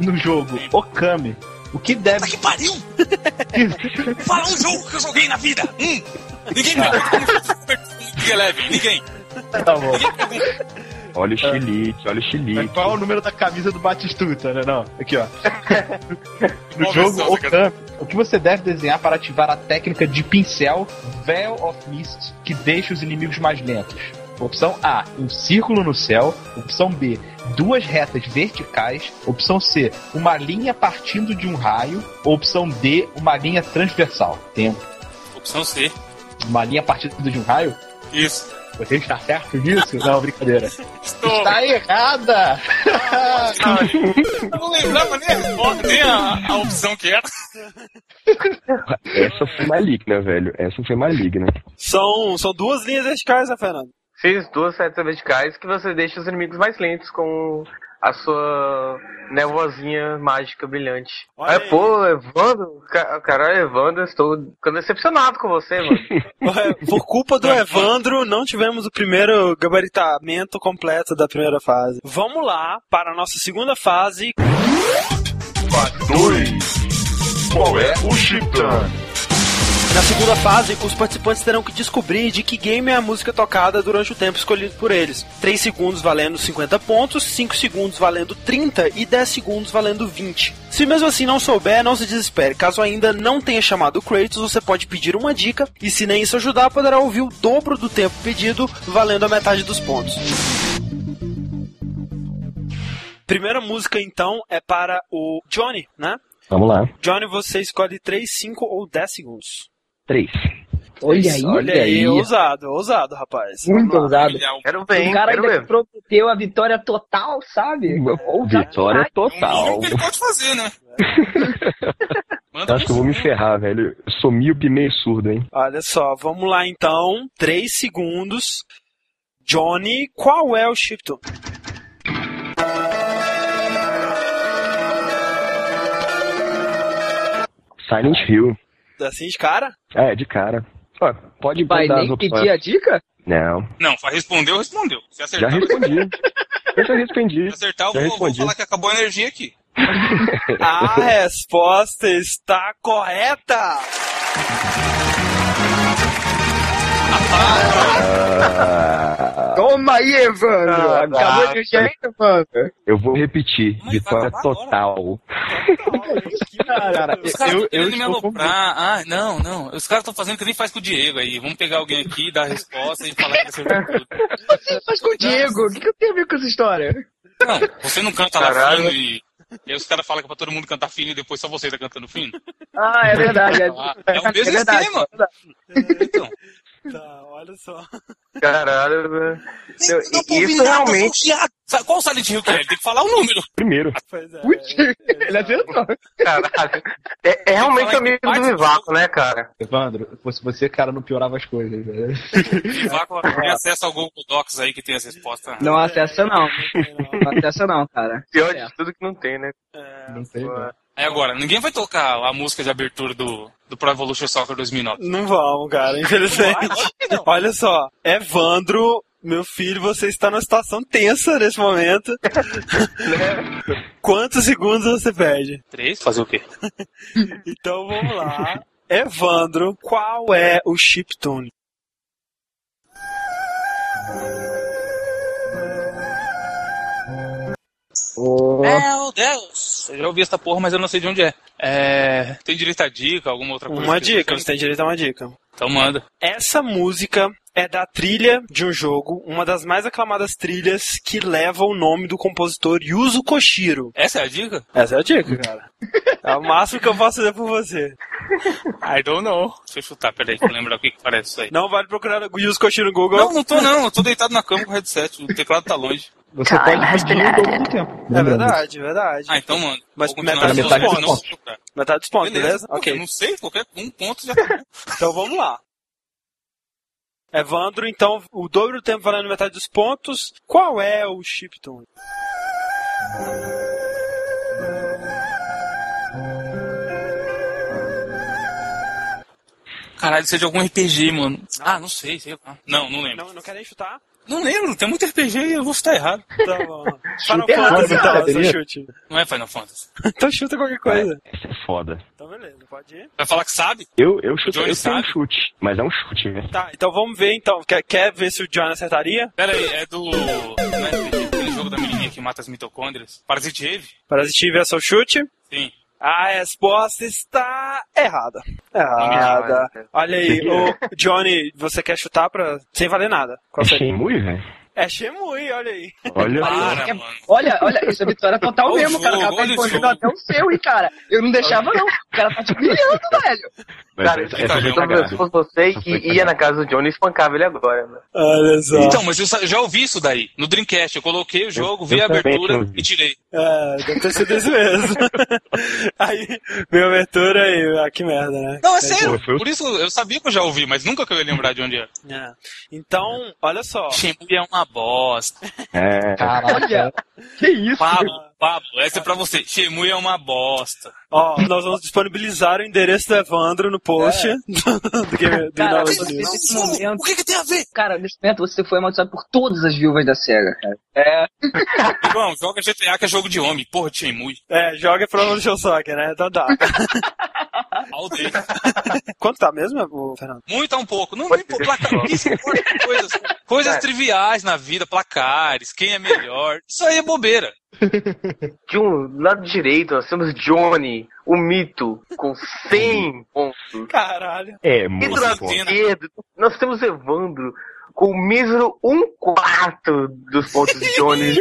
No jogo Okami, o que deve. Que pariu! Fala um jogo que eu joguei na vida! Hum! Ninguém me pergunta como Super Eleven, ninguém. Tá bom. Ninguém pergunta. Olha o chilique, olha o Mas chilique. qual é o número da camisa do Batistuta, né? Não, aqui ó. No Qual jogo versão Okami, o que você deve desenhar para ativar a técnica de pincel Veil of Mist, que deixa os inimigos mais lentos? Opção A, um círculo no céu. Opção B, duas retas verticais. Opção C, uma linha partindo de um raio. Opção D, uma linha transversal. Tempo. Opção C. Uma linha partindo de um raio? Isso. Você está certo nisso? Não, brincadeira. Estou. Está errada! Eu não lembrava nem a resposta, nem a, a opção que era. Essa foi maligna, velho. Essa foi maligna. São, são duas linhas verticais, né, Fernando? Fiz duas setas verticais que você deixa os inimigos mais lentos com a sua nevozinha mágica brilhante. Olha Aí, aí. pô, Evandro, ca- caralho, Evandro, estou ficando decepcionado com você, mano. Por culpa do Evandro, não tivemos o primeiro gabaritamento completo da primeira fase. Vamos lá para a nossa segunda fase. Fase 2. Qual é o Chiptan? Na segunda fase, os participantes terão que descobrir de que game é a música tocada durante o tempo escolhido por eles. 3 segundos valendo 50 pontos, 5 segundos valendo 30 e 10 segundos valendo 20. Se mesmo assim não souber, não se desespere. Caso ainda não tenha chamado o Kratos, você pode pedir uma dica e se nem isso ajudar, poderá ouvir o dobro do tempo pedido, valendo a metade dos pontos. Primeira música então é para o Johnny, né? Vamos lá. Johnny, você escolhe 3, 5 ou 10 segundos. Três. Olha aí, Olha aí, ousado, ousado, rapaz. Muito Vamos ousado. Quero ver, O cara quero ainda ver. prometeu a vitória total, sabe? Vitória O total. mínimo que ele pode fazer, né? Acho que eu vou me ferrar, velho. Eu sou míope meio surdo, hein? Olha só, vamos lá então. 3 segundos. Johnny, qual é o chiptune? Silent Hill. Assim de cara? É, de cara. Ó, pode Vai nem opções. pedir a dica? Não, Não, respondeu, respondeu. Se já acertar, respondi. Eu já respondi. se acertar eu Já vou, vou respondi. falar que acabou a energia aqui. A resposta está correta! Ah, Toma aí, Evandro! Ah, Acabou de ganhar, Evandro! eu vou repetir. Mas Vitória total. Cara, Os caras eu, estão querendo me aloprar. Ah, não, não. Os caras estão fazendo que nem faz com o Diego aí. Vamos pegar alguém aqui, dar a resposta e falar que acertou tudo. Mas com o Diego, o que, que eu tenho a ver com essa história? Não, você não canta lá Caralho. fino e. E aí os caras falam que é pra todo mundo cantar fino e depois só você tá cantando fino. Ah, é verdade. É, é o mesmo verdade, esquema. é. Então, Tá, olha só. Caralho, velho. não isso realmente-. Sabe Qual o Silent Hill que é? Ele tem que falar o número. Primeiro. Pois é. Putz, ele acertou. Caralho. É, é realmente amigo do Vivaco, né, cara? Evandro, se você, cara, não piorava as coisas, velho. Vácuo tem acesso ao Google Docs aí que tem as respostas. Não acessa não. Não acessa não, cara. Pior É. de tudo que não tem, né? É, Não Pô, velho. Aí agora, ninguém vai tocar a música de abertura do, do Pro Evolution Soccer 2009. Não vamos, cara, infelizmente. Olha só, Evandro, meu filho, você está numa situação tensa nesse momento. Quantos segundos você perde? Três? Fazer o quê? Então vamos lá. Evandro, qual é o chiptune? Meu Deus! Eu já ouvi essa porra, mas eu não sei de onde é. É. Tem direito a dica, alguma outra coisa? Uma dica, você tem direito a uma dica. Então manda. Essa música é da trilha de um jogo, uma das mais aclamadas trilhas que leva o nome do compositor Yuzo Koshiro. Essa é a dica? Essa é a dica, cara. É o máximo que eu posso fazer por você. I don't know. Deixa eu chutar, peraí, pra eu lembrar o que, que parece isso aí. Não vale procurar o Yuzo Koshiro no Google. Não, não tô não. Eu tô deitado na cama com o headset. O teclado tá longe. Você pode pedir o dobro do tempo. É verdade, é verdade. Ah, então manda. Mas metade dos meus pontos. Metade dos pontos, beleza? Pô, Ok. Eu não sei, qualquer um ponto já tá. Então vamos lá. Evandro, então, o dobro do tempo valendo metade dos pontos. Qual é o chiptune? Caralho, isso é de algum RPG, mano. Ah, não sei, sei lá. Não, não lembro. Não, não querem chutar? Não lembro, tem muito RPG e eu vou estar errado. Então vamos. Final Fantasy, então, seu teria? chute. Não é Final Fantasy. Então chuta qualquer coisa. Essa é foda. Então beleza, pode ir. Vai falar que sabe? Eu, eu chuto, Johnny eu tenho um chute, mas é um chute, né? Tá, então vamos ver então. Quer, quer ver se o John acertaria? Pera aí, é do. Não é RPG, aquele jogo da menininha que mata as mitocôndrias? Parasite Eve? Parasitive é seu chute? Sim. A resposta está errada. Errada. Olha aí, o Johnny, você quer chutar pra. sem valer nada? Qual É seria? Shenmue, velho? É Shemui, olha aí. Olha Para, mano. Olha, olha, isso é vitória total Olha o mesmo, cara. O cara tá olha o respondendo jogo. até o seu, hein, cara. Eu não deixava, não. O cara tá te brilhando, velho. Mas Cara, essa, se essa eu cagada. fosse você Essa foi e ia na casa do Johnny e espancava ele agora, né? Olha só. Então, mas eu já ouvi isso daí. No Dreamcast, eu coloquei o jogo, vi a abertura e tirei. É, deve ter sido isso mesmo. aí, veio a abertura aí, ah, que merda, né? Não, é sério. Por isso eu sabia que eu já ouvi, mas nunca que eu ia lembrar de onde era. É. Então, olha só. Shenmue é uma bosta. É, Olha, que isso? Pablo, Pablo, essa é pra você. Shenmue é uma bosta. Ó, nós vamos disponibilizar o endereço do Evandro no post do, do, Game- do Cara, mas- News. Nesse momento- O que, que tem a ver? Cara, nesse momento você foi amaldiçoado por todas as viúvas da SEGA, cara. É. Irmão, joga GTA que é jogo de homem. Porra, Shenmue. É, joga pra Evolution Soccer, né? Então dá. All day. Quanto tá mesmo, Fernando? Muito a um pouco. Não, não importa. Placar, isso importa coisas, coisas É. triviais na vida, placares, quem é melhor. Isso aí é bobeira. De um lado direito, nós temos Johnny, o mito, com 100 pontos. Caralho. é E muito do lado esquerdo, nós temos Evandro, com o mísero um quarto dos pontos de Johnny.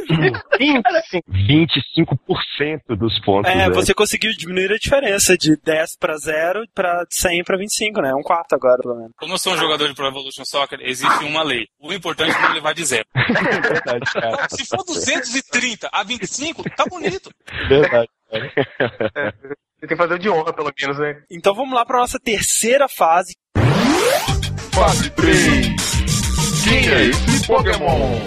25. 25% dos pontos. É, né? você conseguiu diminuir a diferença de 10 pra 0 pra 100 pra 25, né? Um quarto agora, pelo menos. Como eu sou um jogador de Pro Evolution Soccer, existe uma lei. O importante é não levar de zero. É verdade, cara. Se for 230 a 25, tá bonito. Verdade. Você tem que fazer o de honra, pelo menos, né? Então vamos lá pra nossa terceira fase. Fase 3. É esse Pokémon?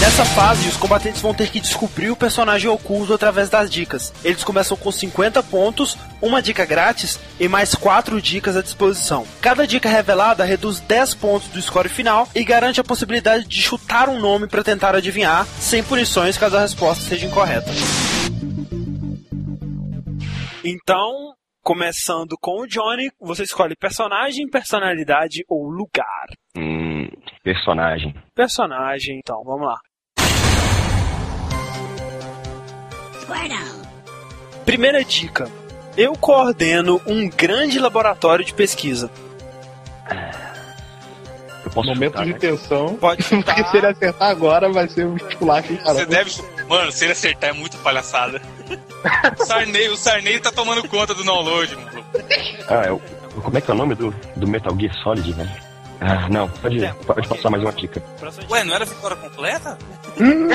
Nessa fase, os combatentes vão ter que descobrir o personagem oculto através das dicas. Eles começam com 50 pontos, uma dica grátis e mais 4 dicas à disposição. Cada dica revelada reduz 10 pontos do score final e garante a possibilidade de chutar um nome para tentar adivinhar, sem punições caso a resposta seja incorreta. Então, Começando com o Johnny, você escolhe personagem, personalidade ou lugar. Hum, personagem. Personagem, então, vamos lá. Primeira dica. Eu coordeno um grande laboratório de pesquisa. Eu posso Momento chutar, de né? tensão. Pode chutar. Porque se ele acertar agora, vai ser um esculacho. cara? Você deve. Mano, se ele acertar é muito palhaçada. O Sarney, o Sarney tá tomando conta do download, mano. Ah, eu, como é que é o nome do, do Metal Gear Solid, velho? Ah, não, pode, pode passar mais uma dica. Ué, não era vitória completa? Hum,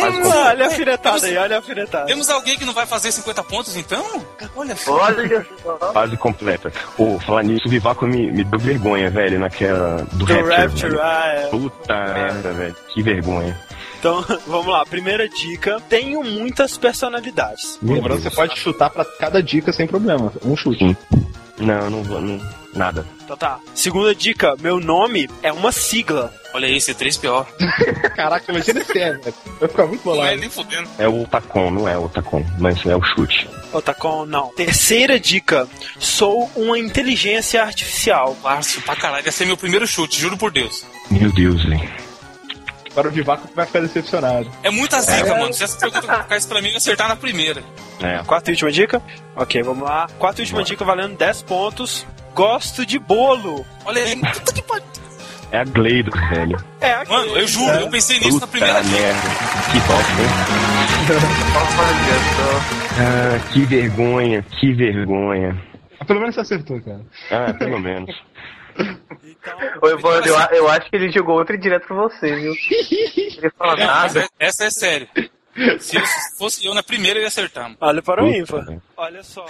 Fase olha a firetada aí, olha a firetada. Temos alguém que não vai fazer 50 pontos então? Olha só. Olha só. Fase completa. Pô, falar nisso, o Vivaco me, me deu vergonha, velho, naquela. Do, Do Rapture. Rapture, velho. ah, é. Puta merda, velho. Que vergonha. Então, vamos lá. Primeira dica. Tenho muitas personalidades. Lembrando, você pode chutar pra cada dica sem problema. Um chute. Sim. Não, não vou. Não, nada. Então tá. Segunda dica. Meu nome é uma sigla. Olha aí, C3PO. Caraca, imagina esse é, velho. Vai ficar muito Não é bolado. nem fudendo. É o Tacon, não é o Tacon, mas é o chute. Otacon, não. Terceira dica. Sou uma inteligência artificial. Fácil pra caralho. Ia ser meu primeiro chute, juro por Deus. Meu Deus, velho. Agora o Vivaco vai ficar decepcionado. É muita zica, mano. Se essa pergunta colocar isso pra mim, eu ia acertar na primeira. É. Quarta e última dica? Ok, vamos lá. Quarta e última dica valendo 10 pontos. Gosto de bolo. Olha aí, puta que pariu. É a Gleidos, velho. É, aqui. Mano, eu juro, eu pensei nisso na Puta primeira vez. merda. Que bosta, hein? Olha só. Ah, que vergonha, que vergonha. Pelo menos você acertou, cara. Ah, pelo menos. Então, Ô, Evandro, eu, eu acho que ele jogou outro direto pra você, viu? Ele fala Não, nada. é- essa é sério. Se eu fosse eu na primeira, eu ia acertar. mano. olha para o ímpar. velho. Olha só.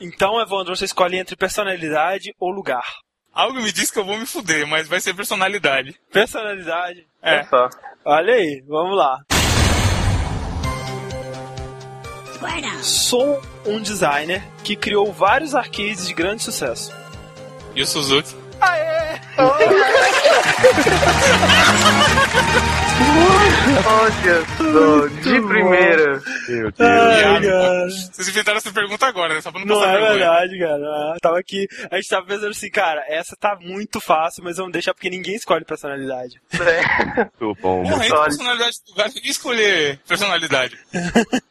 Então, Evandro, você escolhe entre personalidade ou lugar. Algo me diz que eu vou me fuder, mas vai ser personalidade. Personalidade. É. Olha só. Olha aí, vamos lá. Sou um designer que criou vários arcades de grande sucesso. E o Suzuki? Olha só. De primeira. Meu Deus. Cara. Vocês inventaram essa pergunta agora, né? Só pra não, Não passar é vergonha. verdade, cara. Ah, tava aqui, a gente tava pensando assim, cara, essa tá muito fácil, mas vamos deixar porque ninguém escolhe personalidade. É. Muito bom, Olha. personalidade do lugar, escolher personalidade.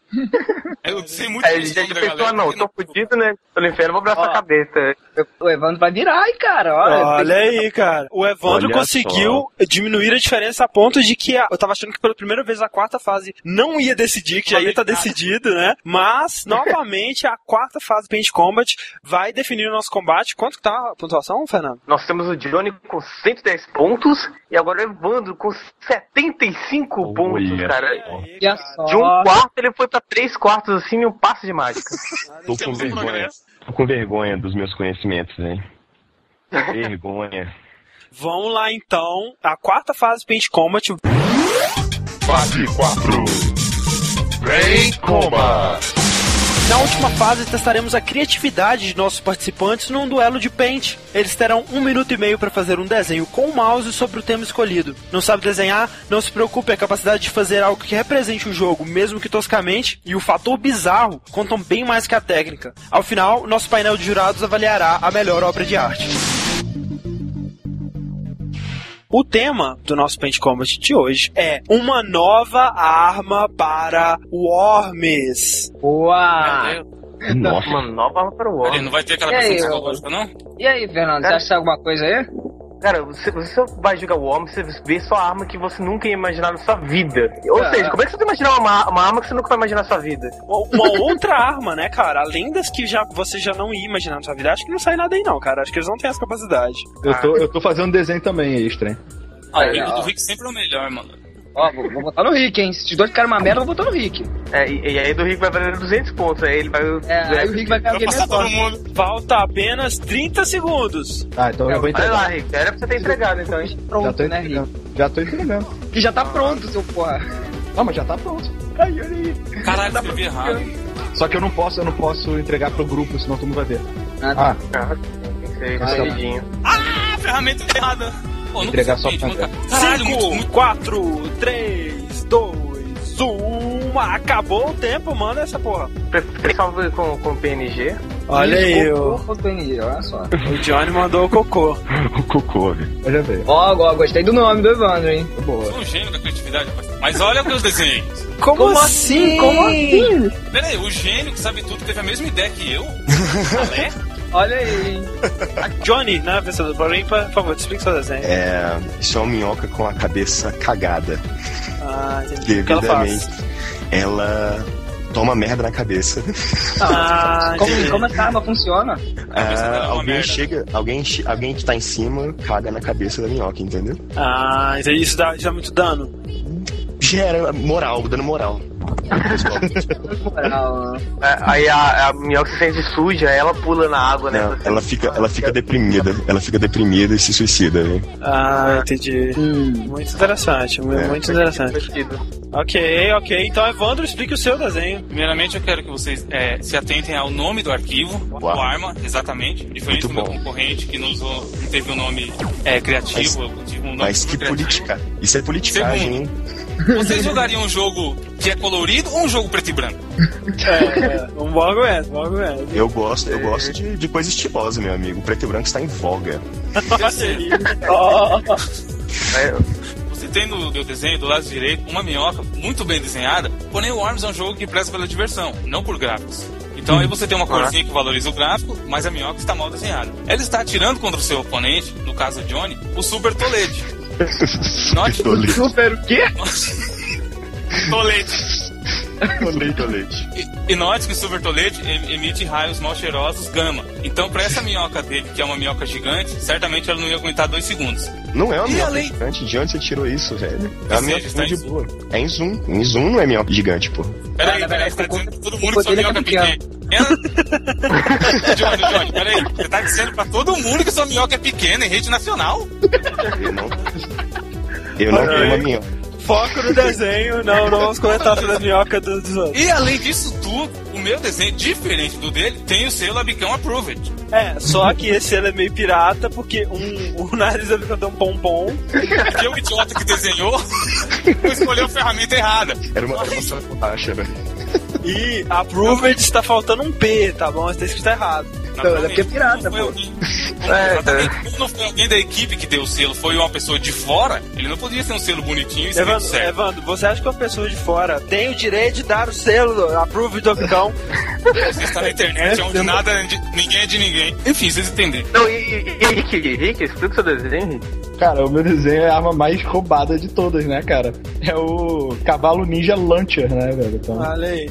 eu sei muito Aí sobre a pensou, galera. ah, não, tô fudido, né? Tô no inferno, vou abraçar a cabeça. O Evandro vai virar aí, cara. Olha, Olha aí, cara. O Evandro Olha conseguiu diminuir a diferença a ponto de que a- eu tava achando que pela primeira vez a quarta fase não ia decidir, que já ia estar decidido, né? Mas, novamente, a quarta fase Paint Combat vai definir o nosso combate. Quanto que tá a pontuação, Fernando? Nós temos o Johnny com 110 pontos e agora o Evandro com 75 pontos, Olha cara. só. Olha só. De um quarto ele foi pra três quartos assim em um passo de mágica. Tô com vergonha. Tô com vergonha dos meus conhecimentos, velho. Vergonha. Vamos lá, então. A quarta fase Paint Combat Fase 4. Brain Combat. Na última fase, testaremos a criatividade de nossos participantes num duelo de Paint. Eles terão um minuto e meio para fazer um desenho com o mouse sobre o tema escolhido. Não sabe desenhar? Não se preocupe, a capacidade de fazer algo que represente o jogo, mesmo que toscamente, e o fator bizarro contam bem mais que a técnica. Ao final, nosso painel de jurados avaliará a melhor obra de arte. O tema do nosso Paint Combat de hoje é uma nova arma para Worms. Deus. Nossa. Uma nova arma para o homem. não vai ter aquela psicológica, não? E aí, Fernando, você acha que tem alguma coisa aí? Cara, você, você vai jogar o homem, você vê só a arma que você nunca ia imaginar na sua vida. Ou Ah. seja, como é que você vai imaginar uma, uma arma que você nunca vai imaginar na sua vida? uma outra arma, né, cara? Além das que já, você já não ia imaginar na sua vida. Acho que não sai nada aí, não, cara. Acho que eles não têm essa capacidade. Eu tô, eu tô fazendo desenho também extra, hein? Ah, o do Rick sempre é o melhor, mano. Ó, vou, vou botar no Rick, hein? Se os dois ficarem uma merda, eu vou botar no Rick. É, e, e aí do Rick vai valer 200 pontos. Aí ele vai. É, aí o Rick vai ganhar Vai passar todo mundo. Falta apenas 30 segundos. Ah, então eu vou Vai entregar. lá, Rick. Era pra você ter entregado então, hein? Já Pronto, tô né, Rick? Já tô entregando. Que já tá pronto, seu porra. Ah, mas já tá pronto. Caralho, escrevi errado. Só que eu não posso, eu não posso entregar pro grupo, senão todo mundo vai ver. Ah, tá. Ah, tem que ser Ah. Ah, ferramenta errada. Pô, Entregar só pedir, pra mano. Caralho, muito, 5, muito. 4, 3, 2, 1. Acabou o tempo, manda essa porra. Salvo com, com PNG. Olha aí, o, Cocô.ng, olha só. o Johnny mandou o cocô. O cocô, velho. Olha bem. Ó, ó, gostei do nome do Evandro, hein? Boa. Sou um gênio da criatividade. Mas olha o que eu desenhei. Como, assim? Como assim? Pera aí, o gênio que sabe tudo teve a mesma ideia que eu. Alé? Olha aí, hein? Johnny, né, vencedor do Borim, por favor, explique seu desenho. É. Isso é uma minhoca com a cabeça cagada. Ah, entendi. O que ela Devidamente. faz? Ela toma merda na cabeça. Ah, Como, como essa arma funciona? é Ah, uma alguém merda. chega, alguém, alguém que tá em cima caga na cabeça da minhoca, entendeu? Ah. Isso dá, isso dá muito dano. Gera moral, dando moral. Moral, né? É, Aí a, a minhoca se sente suja, ela pula na água, né? Não, ela fica, ela fica deprimida. Ela fica deprimida e se suicida, velho. Ah, entendi. Hum. Muito interessante, mu- É. muito interessante. Divertido. Ok, ok. Então, Evandro, explique o seu desenho. Primeiramente, eu quero que vocês é, se atentem ao nome do arquivo, Uau. o arma, exatamente. Diferente Muito do meu bom. concorrente, que não, usou, não teve um nome é, criativo, eu tive um nome Mas que criativo. política. Isso é politicagem, hein? Vocês jogariam um jogo que é colorido ou um jogo preto e branco? É, um bom argumento, um bom argumento. Eu gosto, eu gosto de, de coisa estilosa, meu amigo. O preto e branco está em voga. É, Você tem no meu desenho, do lado direito, uma minhoca muito bem desenhada, porém o Arms é um jogo que preza pela diversão, não por gráficos. Então aí você tem uma corzinha que valoriza o gráfico, mas a minhoca está mal desenhada. Ela está atirando contra o seu oponente, no caso o Johnny, o Super Tolede. Note Tolete, Super o quê? Tolede. tolete, tolete. E, e note que o Super Tolede em- emite raios mal cheirosos gama. Então, para essa minhoca dele, que é uma minhoca gigante, certamente ela não ia aguentar dois segundos. Não é uma E minhoca além- gigante. De onde você tirou isso, velho? É uma minhoca seja, está de em boa. É em zoom. Em zoom não é minhoca gigante, pô. Peraí, peraí, você tá dizendo que todo mundo que sua é minhoca é pequena? Johnny, Johnny, peraí. Você tá dizendo pra todo mundo que sua minhoca é pequena em rede nacional? Eu não. Eu não tenho uma minhoca. Foco no desenho, não, não vamos comentar sobre a minhoca do- dos outros. E além disso tudo, o meu desenho, diferente do dele, tem o selo Abicão Approved. É, só que esse ele é meio pirata, porque um, o nariz dele tem um pompom. Porque o idiota que desenhou escolheu a ferramenta errada. Era uma, era uma borracha, velho. E approved está faltando um P, tá bom? Está escrito errado. Então, é porque é pirata, Não foi pô. alguém- É, Exatamente. Como não foi alguém da equipe que deu o selo, foi uma pessoa de fora, ele não podia ter um selo bonitinho e Evandro, certo. Evandro, você acha que uma pessoa de fora tem o direito de dar o selo approved do Abicão? Você está na internet, onde nada, de- ninguém é de ninguém. Enfim, vocês entenderam. Não, e, e, e Rick, Rick, explica o seu desenho, Rick. Cara, o meu desenho é a arma mais roubada de todas, né, cara? É o cavalo ninja Launcher, né, velho? Então, Olha aí.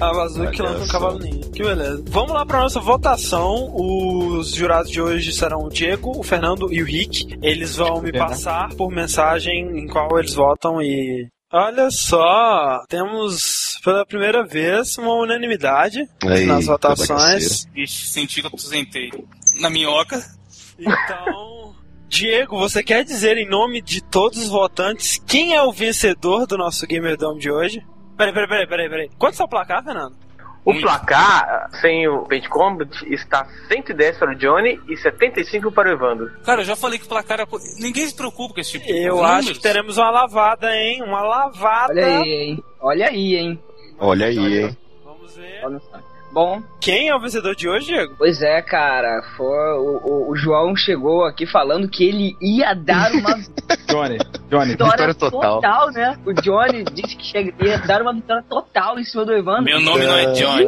A Bazooka que Olha lança um só. cavalo ninja. Que beleza. Vamos lá pra nossa votação. Os jurados de hoje serão o Diego, o Fernando e o Rick. Eles vão me passar por mensagem em qual eles votam e. Olha só, temos pela primeira vez uma unanimidade Aí, nas votações. Ixi, senti que eu aposentei. Na minhoca. Então, Diego, você quer dizer em nome de todos os votantes quem é o vencedor do nosso Gamer Dome de hoje? Peraí, peraí, peraí, peraí, peraí. Quanto é o placar, Fernando? O Muito. placar, sem o Paint Combat, está 110 para o Johnny e 75 para o Evandro. Cara, eu já falei que o placar é. co- Ninguém se preocupa com esse tipo de Eu números. acho que teremos uma lavada, hein? Uma lavada. Olha aí, hein? Olha aí, hein? Olha aí, hein? Vamos ver. Olha só. Bom, Quem é o vencedor de hoje, Diego? pois é, cara. Foi, o, o- o João chegou aqui falando que ele ia dar uma Johnny, Johnny, vitória Vitória total. né? O Johnny disse que chega- ia dar uma vitória total em cima do Evandro. Meu nome não é Johnny.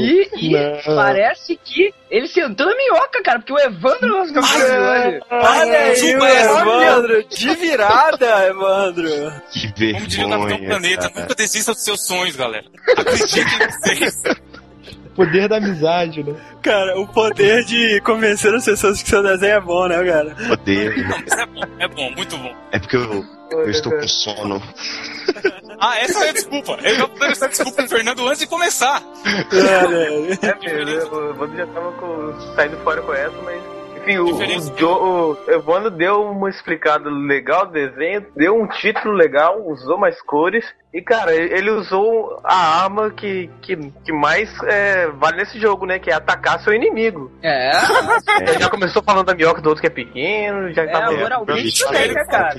E, e parece que ele sentou na minhoca, cara, porque o Evandro é o nosso campeão. Olha aí, Evandro! De virada, Evandro! Que Como diria o Capitão vergonha. Planeta, cara. nunca desista dos seus sonhos, galera. Acreditem em vocês. poder da amizade, né? Cara, o poder de convencer as pessoas que seu desenho é bom, né, cara? Poder. Não, mas é bom, é bom, muito bom. É porque eu, eu estou com sono. Ah, essa é a desculpa. Eu já dando essa desculpa pro Fernando antes de começar. Olha, É mesmo, o Evandro já tava com- saindo fora com essa, mas. Enfim, o, o, Jo- o Evandro deu uma explicada legal do desenho, deu um título legal, usou mais cores. E, cara, ele usou a arma que, que, que mais é, vale nesse jogo, né? Que é atacar seu inimigo. É, Ele já começou falando da minhoca do outro que é pequeno, já é, tava. moralmente né, cara?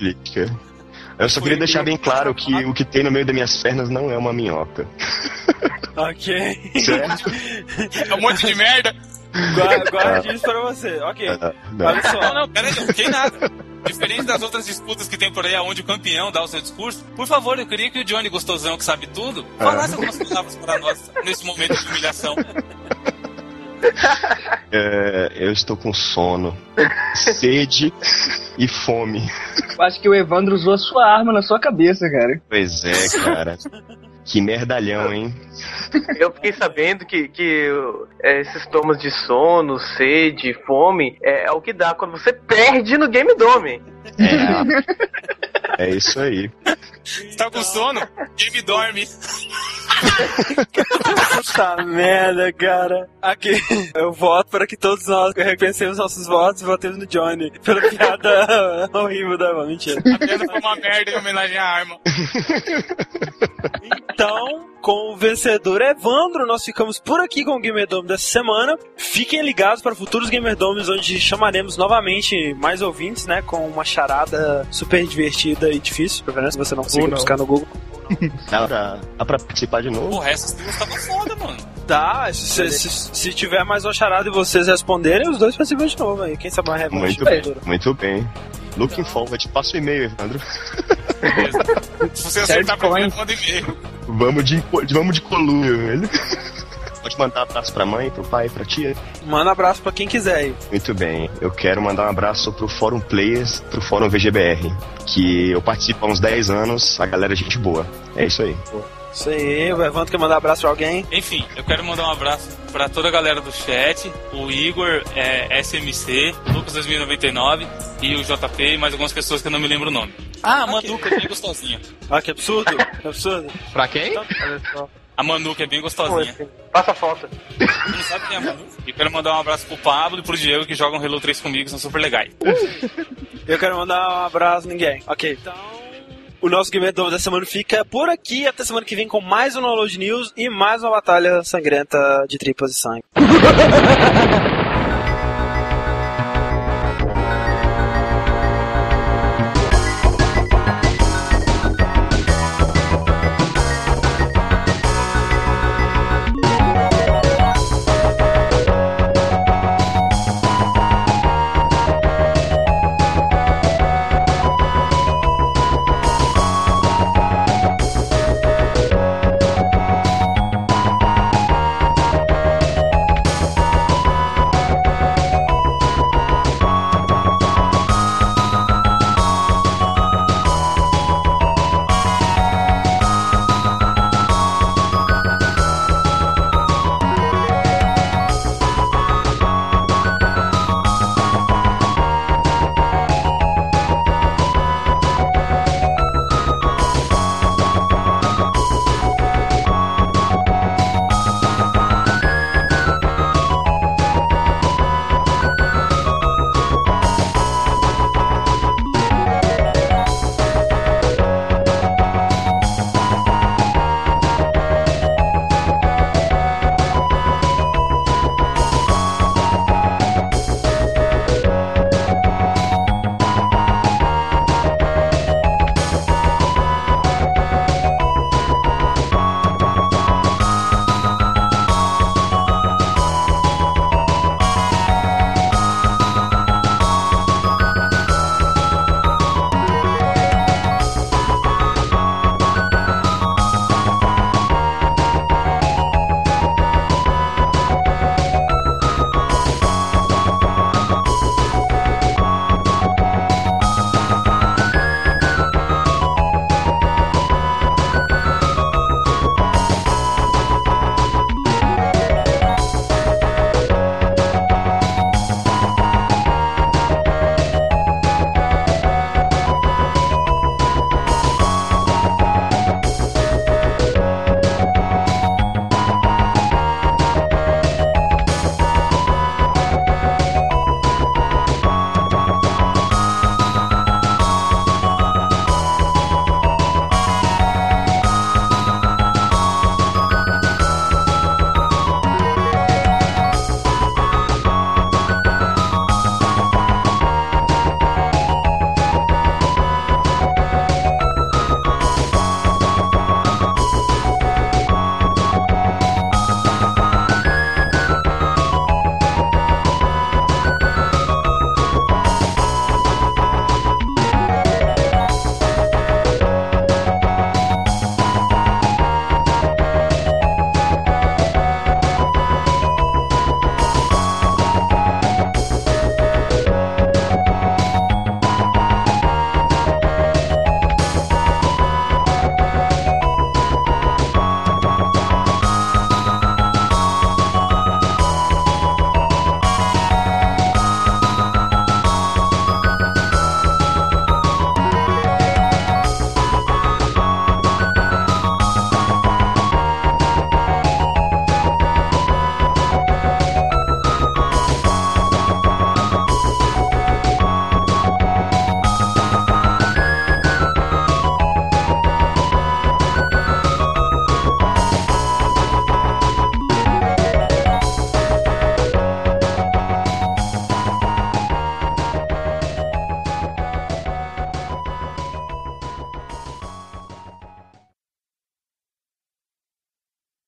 Eu só queria deixar bem claro que o que tem no meio das minhas pernas não é uma minhoca. Ok. Certo? É um monte de merda. Guarda, guarde isso pra você. Ok. Não. Olha só. Não, não, peraí, não fiquei nada. Diferente das outras disputas que tem por aí, onde o campeão dá o seu discurso, por favor, eu queria que o Johnny Gostosão, que sabe tudo, falasse algumas palavras para nós nesse momento de humilhação. É, eu estou com sono, sede e fome. Eu acho que o Evandro usou a sua arma na sua cabeça, cara. Pois é, cara. Que merdalhão, hein? Eu fiquei sabendo que, que é, esses sintomas de sono, sede, fome, é, é o que dá quando você perde no Game Dome. É, é isso aí. Você tá com sono? Game dorme. Puta merda, cara. Aqui, eu voto para que todos nós repensemos nossos votos e votemos no Johnny. Pela piada horrível da mentira. Apenas foi uma merda em homenagem à arma. Então, com o vencedor Evandro, nós ficamos por aqui com o Gamer Dome dessa semana. Fiquem ligados para futuros Gamer Domes, onde chamaremos novamente mais ouvintes, né? Com uma charada super divertida e difícil, se você não conseguir buscar no Google. Dá pra, dá pra participar de novo? Porra, essas duas tava foda, mano. Tá, se, se, se tiver mais uma charada e vocês responderem, os dois participam de novo aí. Quem sabe uma revanche Muito bem, muito bem. Looking forward, passa o e-mail, Evandro. Beleza. Se você acertar primeiro, manda e-mail. Vamos de, vamos de coluna, velho. Pode mandar abraço pra mãe, pro pai, pra tia? Manda abraço pra quem quiser aí. Muito bem. Eu quero mandar um abraço pro Fórum Players, pro Fórum VGBR, que eu participo há uns 10 anos, a galera é gente boa. É isso aí. Isso aí, o Evandro quer mandar abraço pra alguém. Enfim, eu quero mandar um abraço pra toda a galera do chat, o Igor, é, SMC, Lucas 2099 e o JP e mais algumas pessoas que eu não me lembro o nome. Ah, a Manuca é bem gostosinha. Ah, que absurdo, que absurdo. Pra quem? Olha só. A Manuca é bem gostosinha. assim? Passa a foto. Você não sabe quem é a Manuca? E quero mandar um abraço pro Pablo e pro Diego que jogam Halo 3 comigo, são super legais. Eu quero mandar um abraço a ninguém. Ok, então. O nosso Gamer Dome da semana fica por aqui. Até semana que vem com mais um Download News e mais uma batalha sangrenta de tripas e sangue.